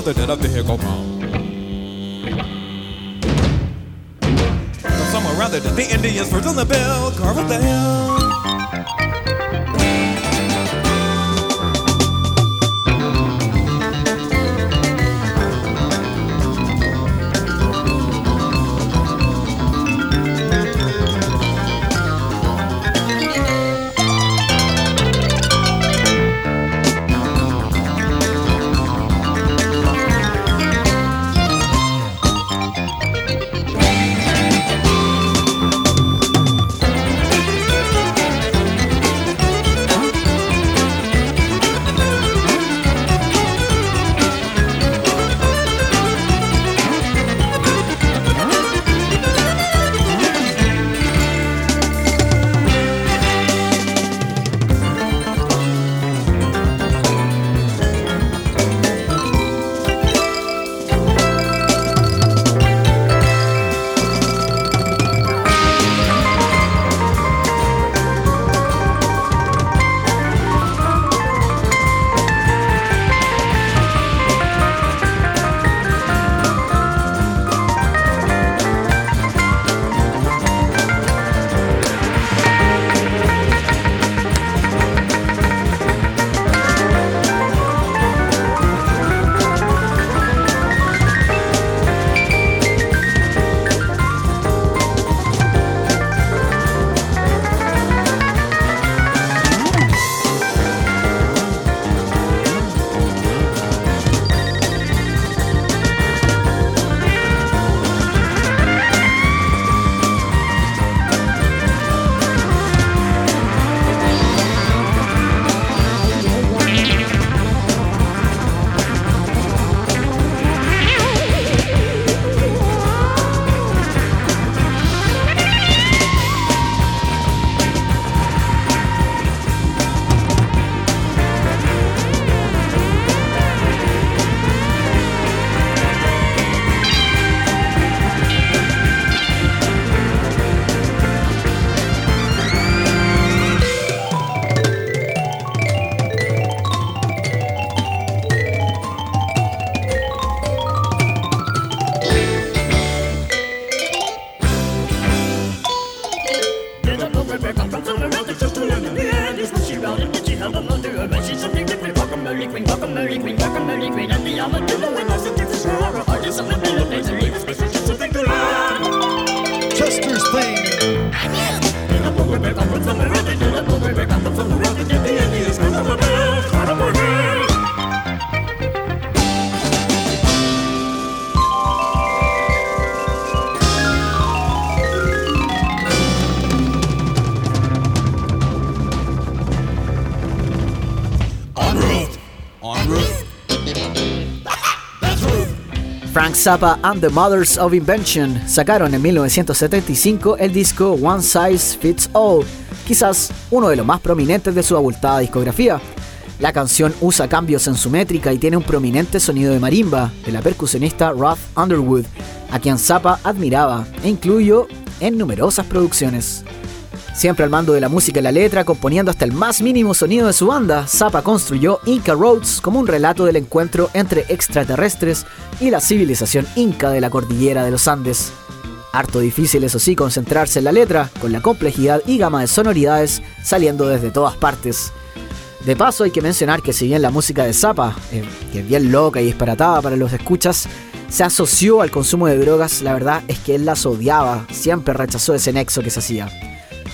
nada, nem nada, tem recalmão. Zappa and the Mothers of Invention sacaron en 1975 el disco One Size Fits All, quizás uno de los más prominentes de su abultada discografía. La canción usa cambios en su métrica y tiene un prominente sonido de marimba de la percusionista Ruth Underwood, a quien Zappa admiraba e incluyó en numerosas producciones. Siempre al mando de la música y la letra, componiendo hasta el más mínimo sonido de su banda, Zappa construyó Inca Roads como un relato del encuentro entre extraterrestres y la civilización inca de la cordillera de los Andes. Harto difícil, eso sí, concentrarse en la letra, con la complejidad y gama de sonoridades saliendo desde todas partes. De paso, hay que mencionar que si bien la música de Zappa, eh, que es bien loca y disparatada para los escuchas, se asoció al consumo de drogas, la verdad es que él las odiaba, siempre rechazó ese nexo que se hacía.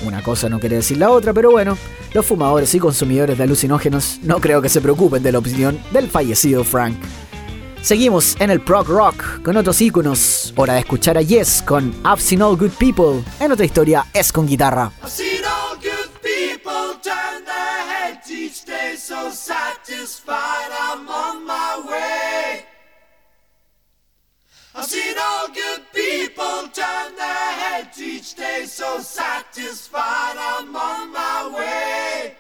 Una cosa no quiere decir la otra, pero bueno, los fumadores y consumidores de alucinógenos no creo que se preocupen de la opinión del fallecido Frank. Seguimos en el prog rock con otros íconos. Hora de escuchar a Yes con I've Seen All Good People. En otra historia es con guitarra. I've seen all good people turn their heads each day, so satisfied I'm on my way. I've seen all good people turn their heads each day, so satisfied I'm on my way.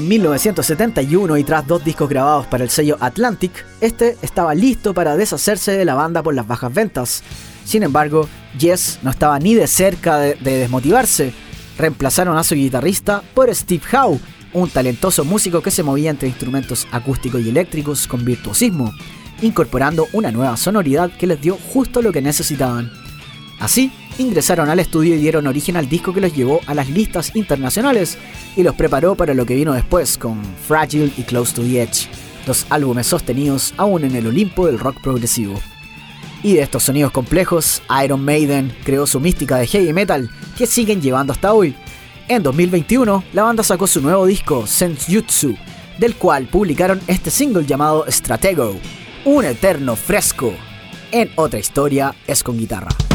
En 1971 y tras dos discos grabados para el sello Atlantic, este estaba listo para deshacerse de la banda por las bajas ventas. Sin embargo, Yes no estaba ni de cerca de, de desmotivarse. Reemplazaron a su guitarrista por Steve Howe, un talentoso músico que se movía entre instrumentos acústicos y eléctricos con virtuosismo, incorporando una nueva sonoridad que les dio justo lo que necesitaban. Así, ingresaron al estudio y dieron origen al disco que los llevó a las listas internacionales y los preparó para lo que vino después con Fragile y Close to the Edge, dos álbumes sostenidos aún en el Olimpo del rock progresivo. Y de estos sonidos complejos, Iron Maiden creó su mística de heavy metal que siguen llevando hasta hoy. En 2021, la banda sacó su nuevo disco, Senjutsu, del cual publicaron este single llamado Stratego, un eterno fresco. En otra historia es con guitarra.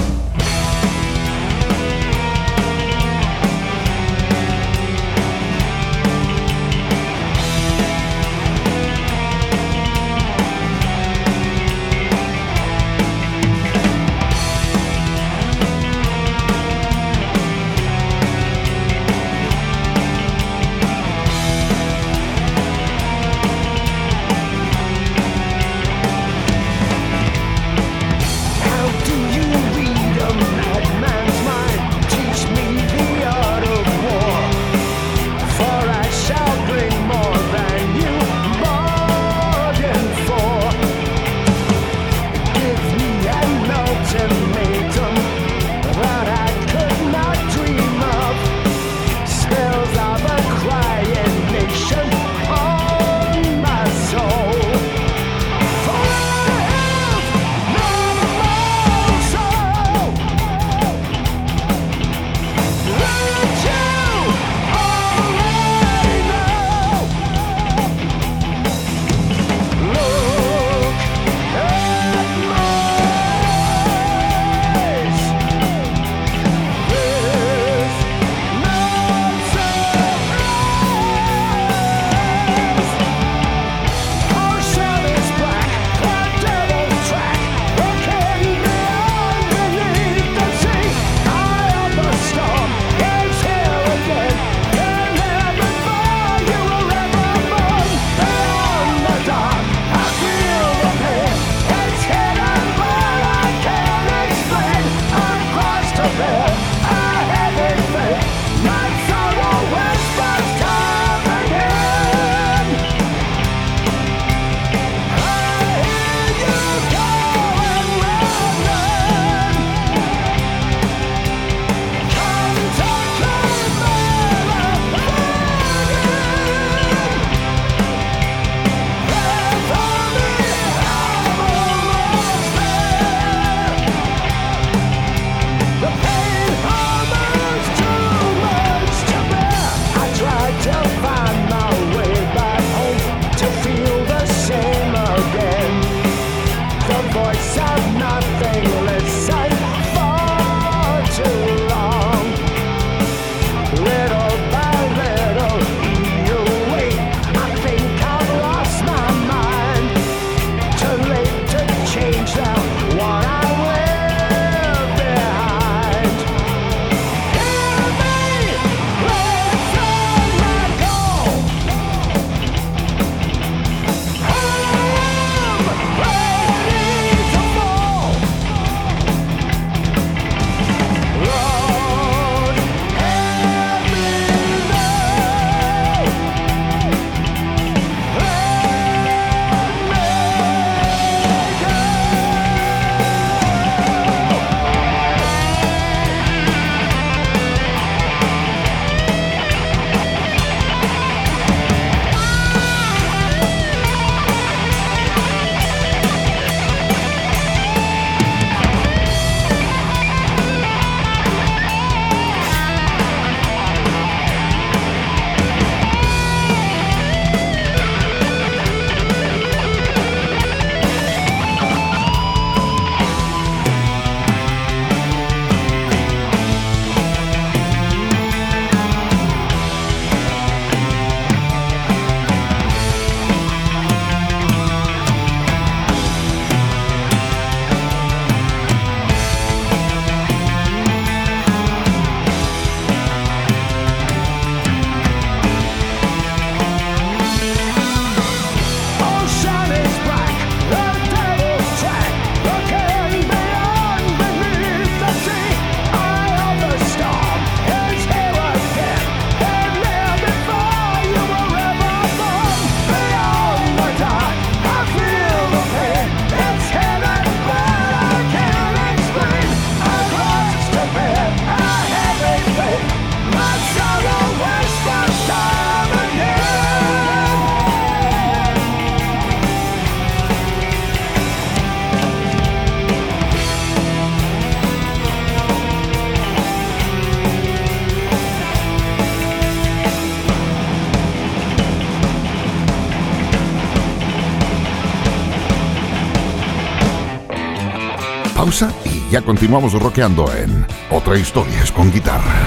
Ya continuamos rockeando en Otra historia es con guitarra.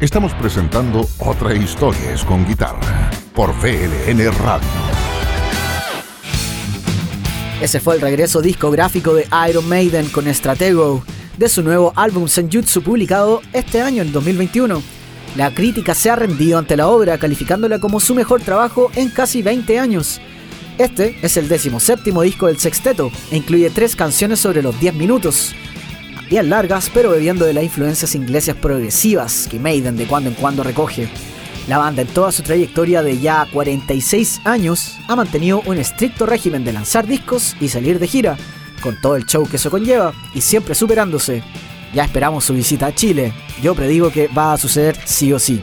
Estamos presentando Otra historia es con guitarra por VLN Radio. Ese fue el regreso discográfico de Iron Maiden con Stratego de su nuevo álbum Senjutsu publicado este año, en 2021. La crítica se ha rendido ante la obra, calificándola como su mejor trabajo en casi 20 años. Este es el séptimo disco del sexteto e incluye tres canciones sobre los 10 minutos. Bien largas, pero bebiendo de las influencias inglesas progresivas que Maiden de cuando en cuando recoge. La banda en toda su trayectoria de ya 46 años ha mantenido un estricto régimen de lanzar discos y salir de gira, con todo el show que eso conlleva y siempre superándose. Ya esperamos su visita a Chile. Yo predigo que va a suceder sí o sí.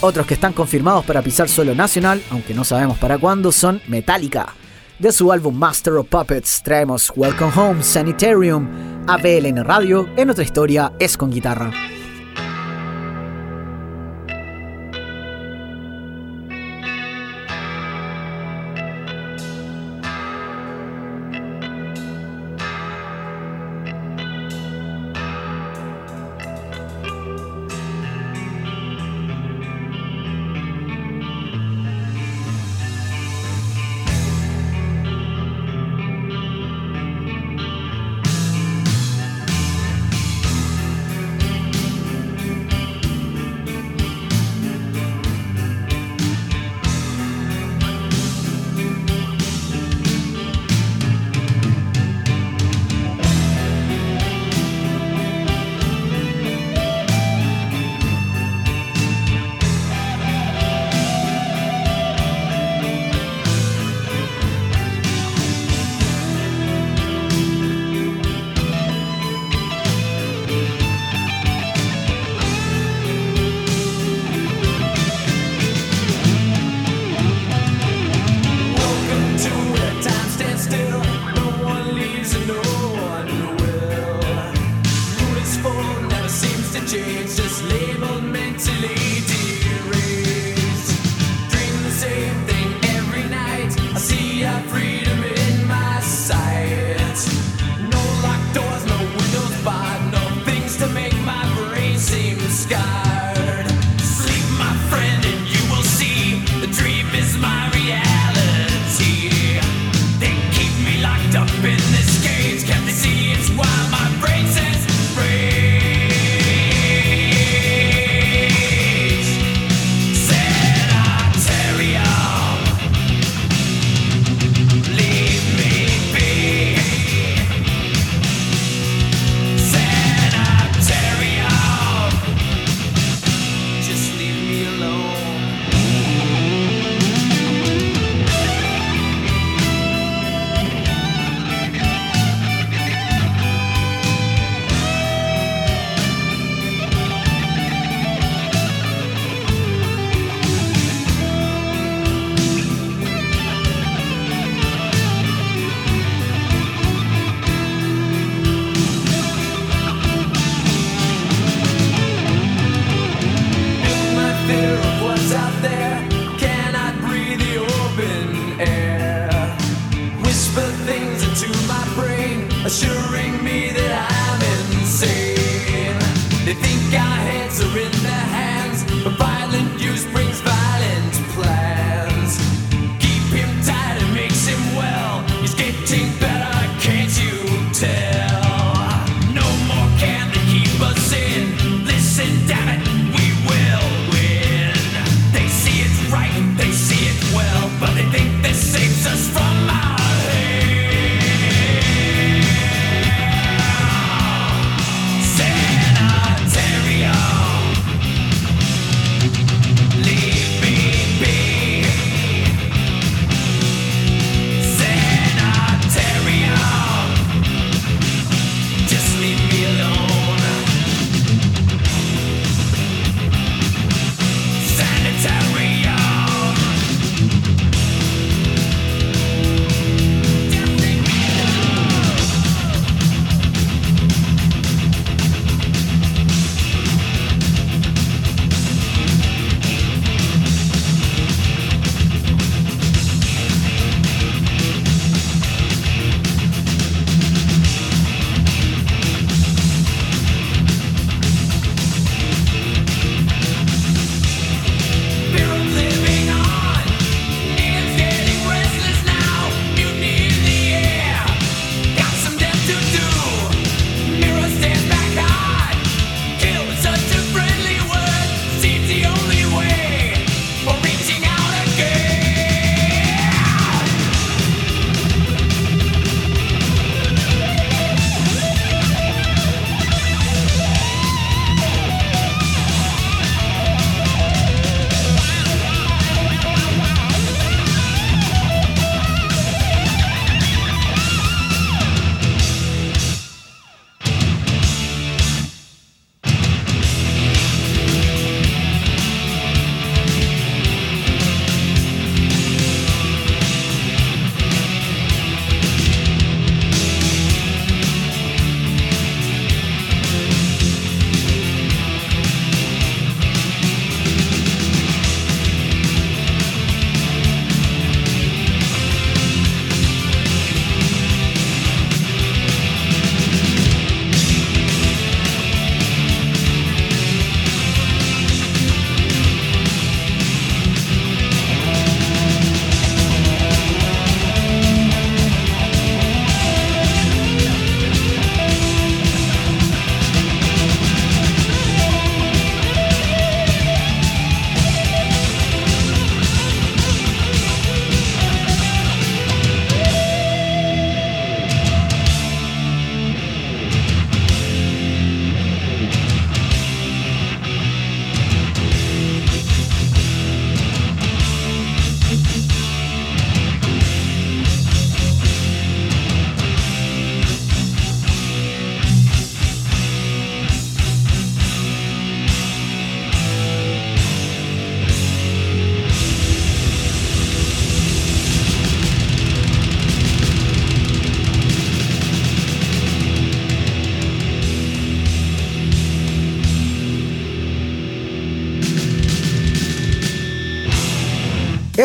Otros que están confirmados para pisar suelo nacional, aunque no sabemos para cuándo, son Metallica. De su álbum Master of Puppets traemos Welcome Home Sanitarium a BLN Radio en otra historia es con guitarra. we are free.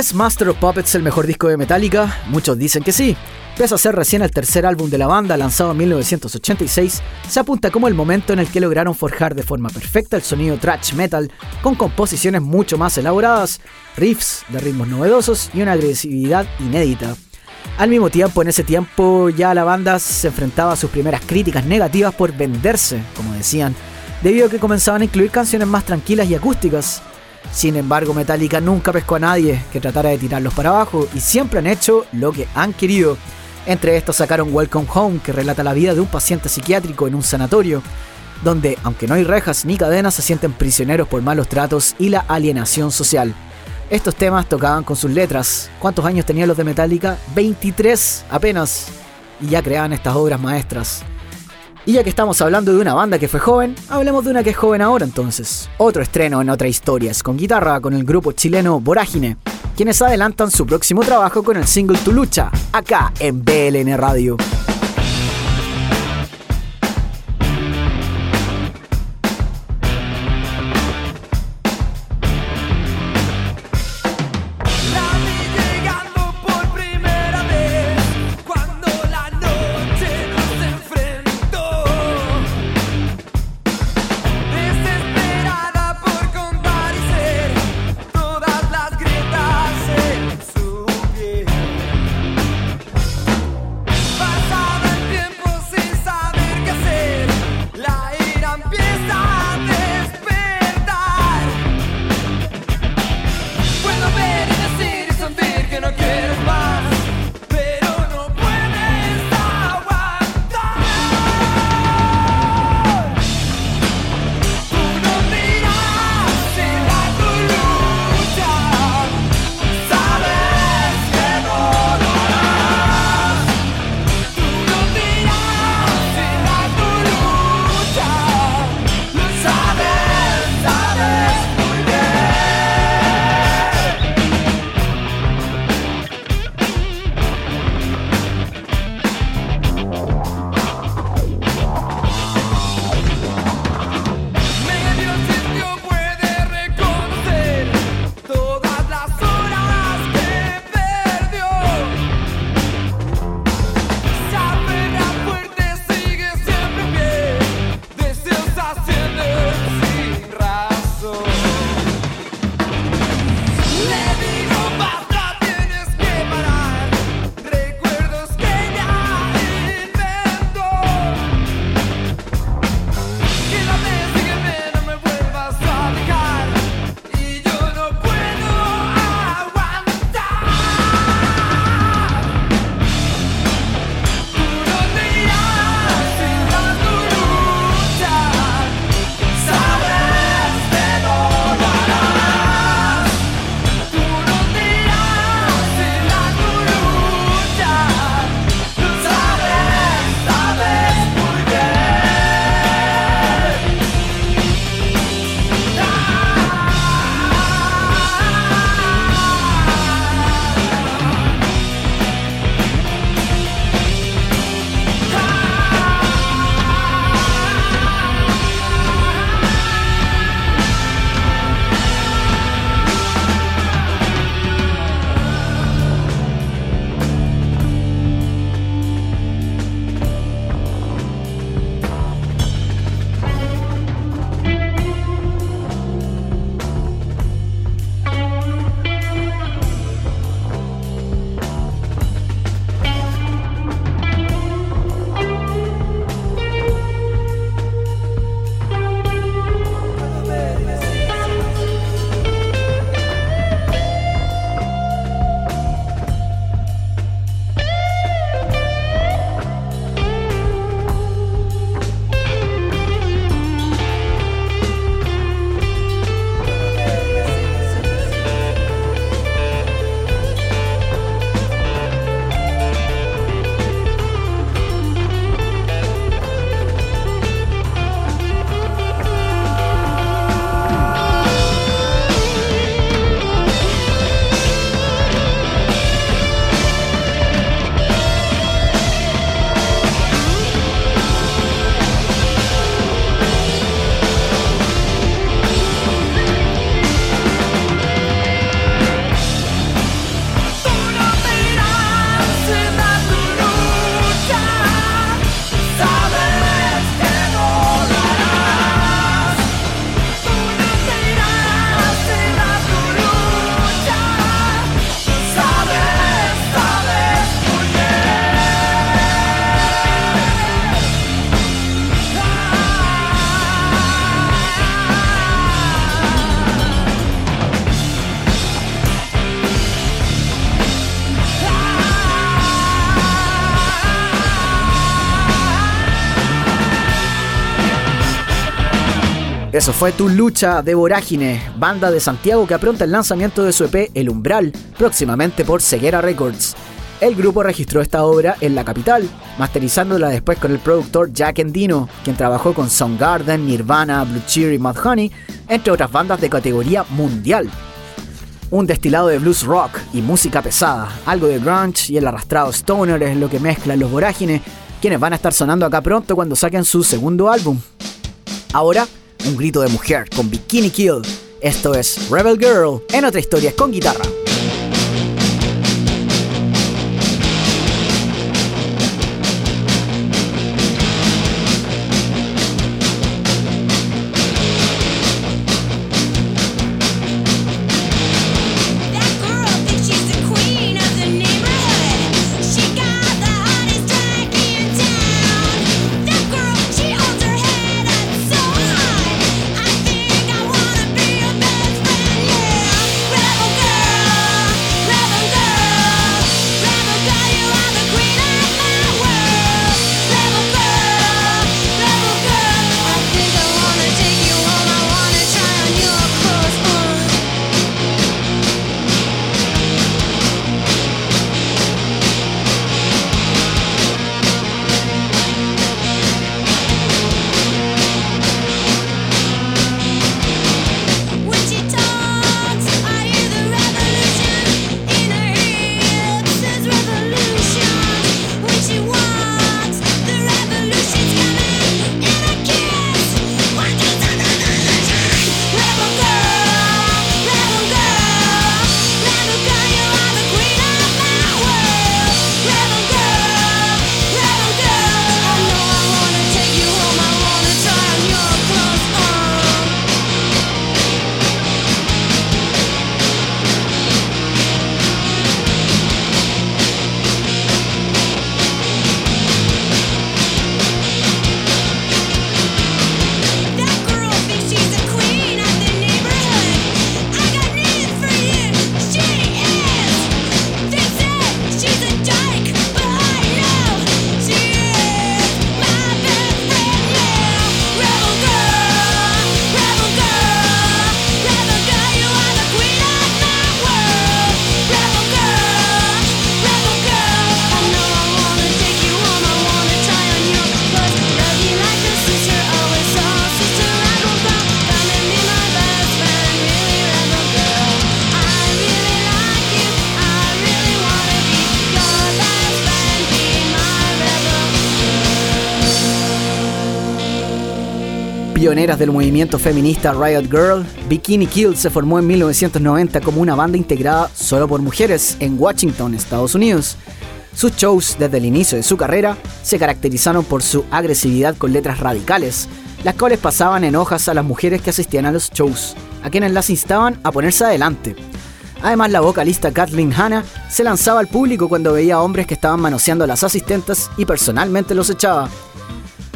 ¿Es Master of Puppets el mejor disco de Metallica? Muchos dicen que sí. Pese a ser recién el tercer álbum de la banda lanzado en 1986, se apunta como el momento en el que lograron forjar de forma perfecta el sonido thrash metal con composiciones mucho más elaboradas, riffs de ritmos novedosos y una agresividad inédita. Al mismo tiempo, en ese tiempo ya la banda se enfrentaba a sus primeras críticas negativas por venderse, como decían, debido a que comenzaban a incluir canciones más tranquilas y acústicas, sin embargo, Metallica nunca pescó a nadie que tratara de tirarlos para abajo y siempre han hecho lo que han querido. Entre estos sacaron Welcome Home, que relata la vida de un paciente psiquiátrico en un sanatorio, donde, aunque no hay rejas ni cadenas, se sienten prisioneros por malos tratos y la alienación social. Estos temas tocaban con sus letras. ¿Cuántos años tenían los de Metallica? 23 apenas. Y ya creaban estas obras maestras. Y ya que estamos hablando de una banda que fue joven, hablemos de una que es joven ahora entonces. Otro estreno en otra historia es con guitarra con el grupo chileno Vorágine, quienes adelantan su próximo trabajo con el single Tu Lucha, acá en BLN Radio. Eso fue Tu Lucha de Vorágine, banda de Santiago que apronta el lanzamiento de su EP El Umbral, próximamente por Ceguera Records. El grupo registró esta obra en la capital, masterizándola después con el productor Jack Endino, quien trabajó con Soundgarden, Nirvana, Blue Cheer y Mudhoney, entre otras bandas de categoría mundial. Un destilado de blues rock y música pesada, algo de grunge y el arrastrado stoner es lo que mezclan los vorágines, quienes van a estar sonando acá pronto cuando saquen su segundo álbum. Ahora, un grito de mujer con Bikini Kill. Esto es Rebel Girl en otra historia con guitarra. Del movimiento feminista Riot Girl, Bikini Kill se formó en 1990 como una banda integrada solo por mujeres en Washington, Estados Unidos. Sus shows desde el inicio de su carrera se caracterizaron por su agresividad con letras radicales, las cuales pasaban en hojas a las mujeres que asistían a los shows, a quienes las instaban a ponerse adelante. Además, la vocalista Kathleen Hanna se lanzaba al público cuando veía hombres que estaban manoseando a las asistentes y personalmente los echaba.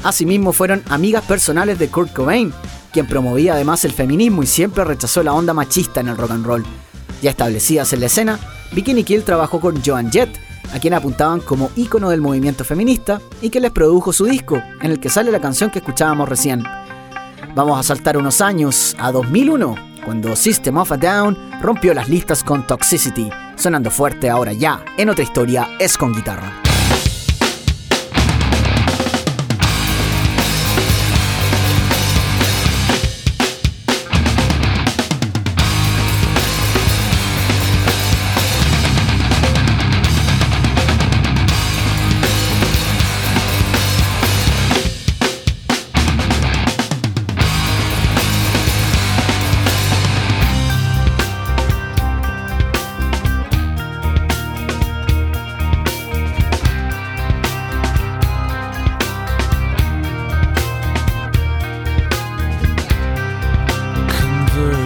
Asimismo fueron amigas personales de Kurt Cobain, quien promovía además el feminismo y siempre rechazó la onda machista en el rock and roll. Ya establecidas en la escena, Bikini Kill trabajó con Joan Jett, a quien apuntaban como ícono del movimiento feminista y que les produjo su disco, en el que sale la canción que escuchábamos recién. Vamos a saltar unos años, a 2001, cuando System of a Down rompió las listas con Toxicity, sonando fuerte ahora ya, en otra historia es con guitarra.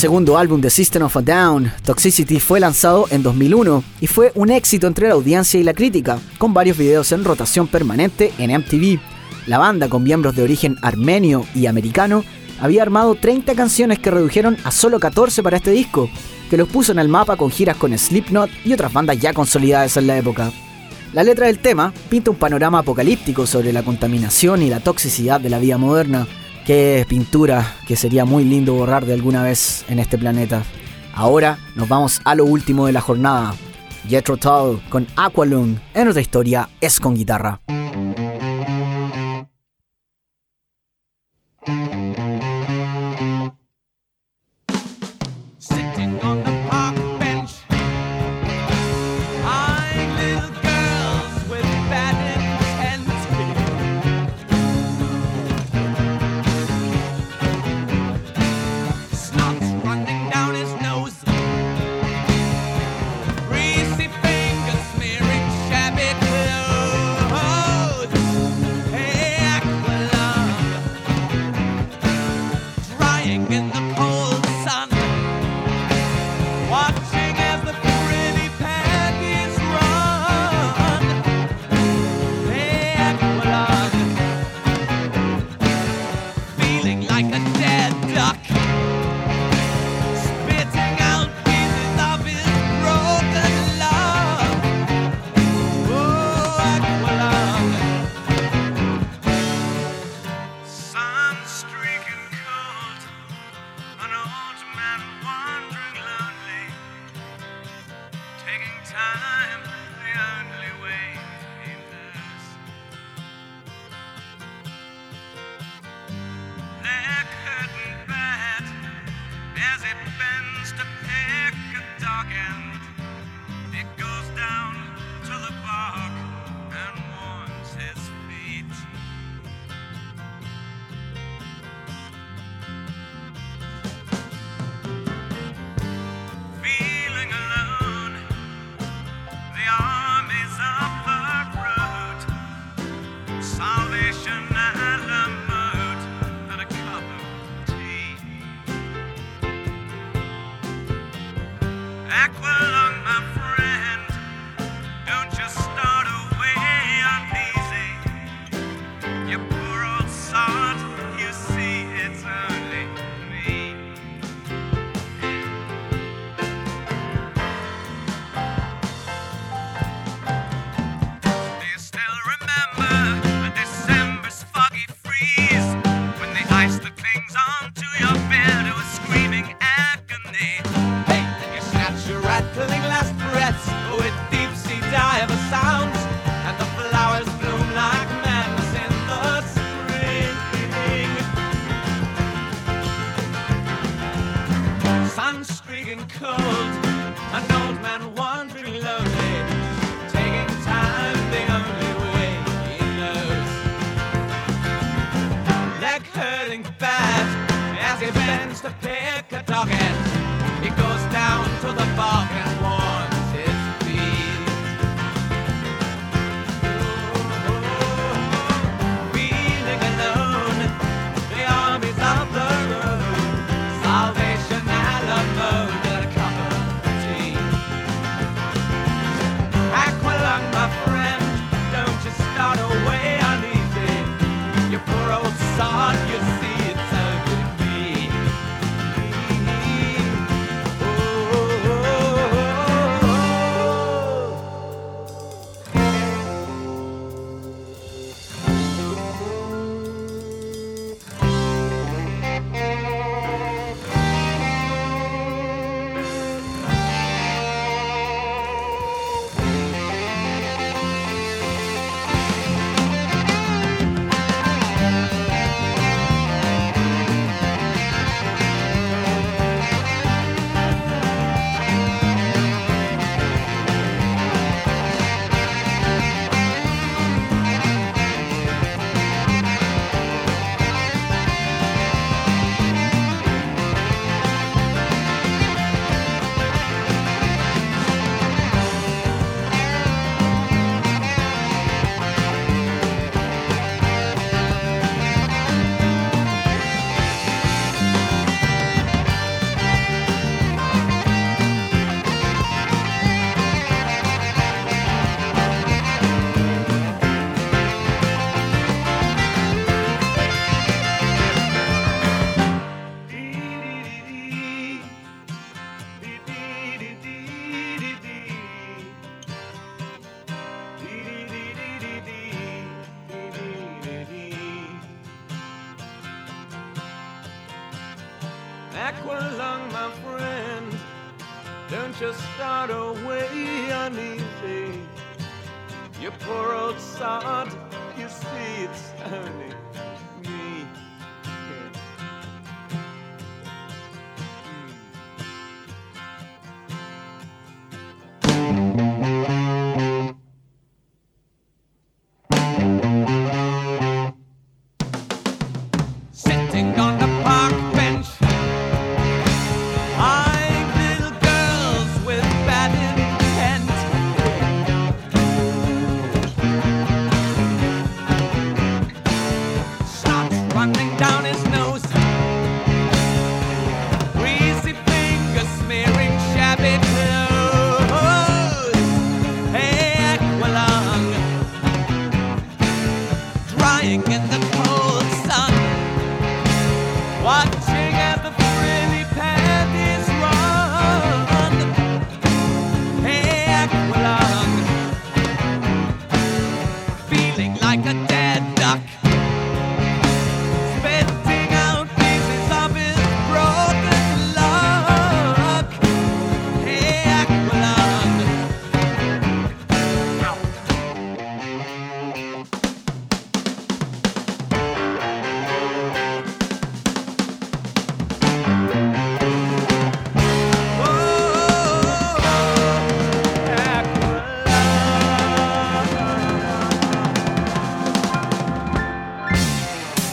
segundo álbum de System of a Down, Toxicity, fue lanzado en 2001 y fue un éxito entre la audiencia y la crítica, con varios videos en rotación permanente en MTV. La banda, con miembros de origen armenio y americano, había armado 30 canciones que redujeron a solo 14 para este disco, que los puso en el mapa con giras con Slipknot y otras bandas ya consolidadas en la época. La letra del tema pinta un panorama apocalíptico sobre la contaminación y la toxicidad de la vida moderna. Qué pintura que sería muy lindo borrar de alguna vez en este planeta. Ahora nos vamos a lo último de la jornada. Jethro Tull con Aqualung en otra historia es con guitarra.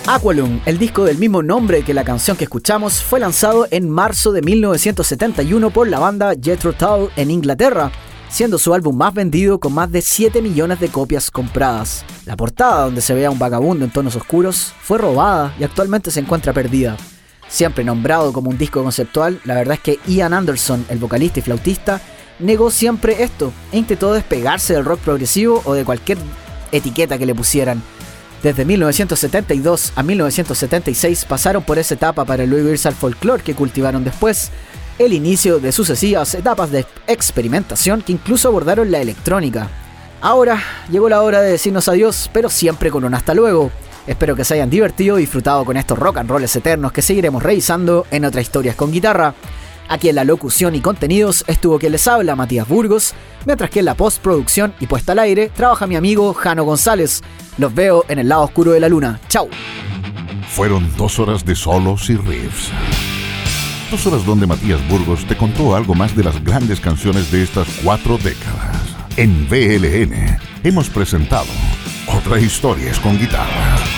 Aqualung, el disco del mismo nombre que la canción que escuchamos, fue lanzado en marzo de 1971 por la banda Jethro Tull en Inglaterra, siendo su álbum más vendido con más de 7 millones de copias compradas. La portada, donde se ve a un vagabundo en tonos oscuros, fue robada y actualmente se encuentra perdida. Siempre nombrado como un disco conceptual, la verdad es que Ian Anderson, el vocalista y flautista, negó siempre esto e intentó despegarse del rock progresivo o de cualquier etiqueta que le pusieran. Desde 1972 a 1976 pasaron por esa etapa para luego irse al folclore que cultivaron después, el inicio de sucesivas etapas de experimentación que incluso abordaron la electrónica. Ahora llegó la hora de decirnos adiós, pero siempre con un hasta luego. Espero que se hayan divertido y disfrutado con estos rock and rolls eternos que seguiremos revisando en otras historias con guitarra. Aquí en la locución y contenidos estuvo quien les habla, Matías Burgos, mientras que en la postproducción y puesta al aire trabaja mi amigo Jano González. Los veo en el lado oscuro de la luna. Chau. Fueron dos horas de solos y riffs. Dos horas donde Matías Burgos te contó algo más de las grandes canciones de estas cuatro décadas. En VLN hemos presentado Otra Historias con Guitarra.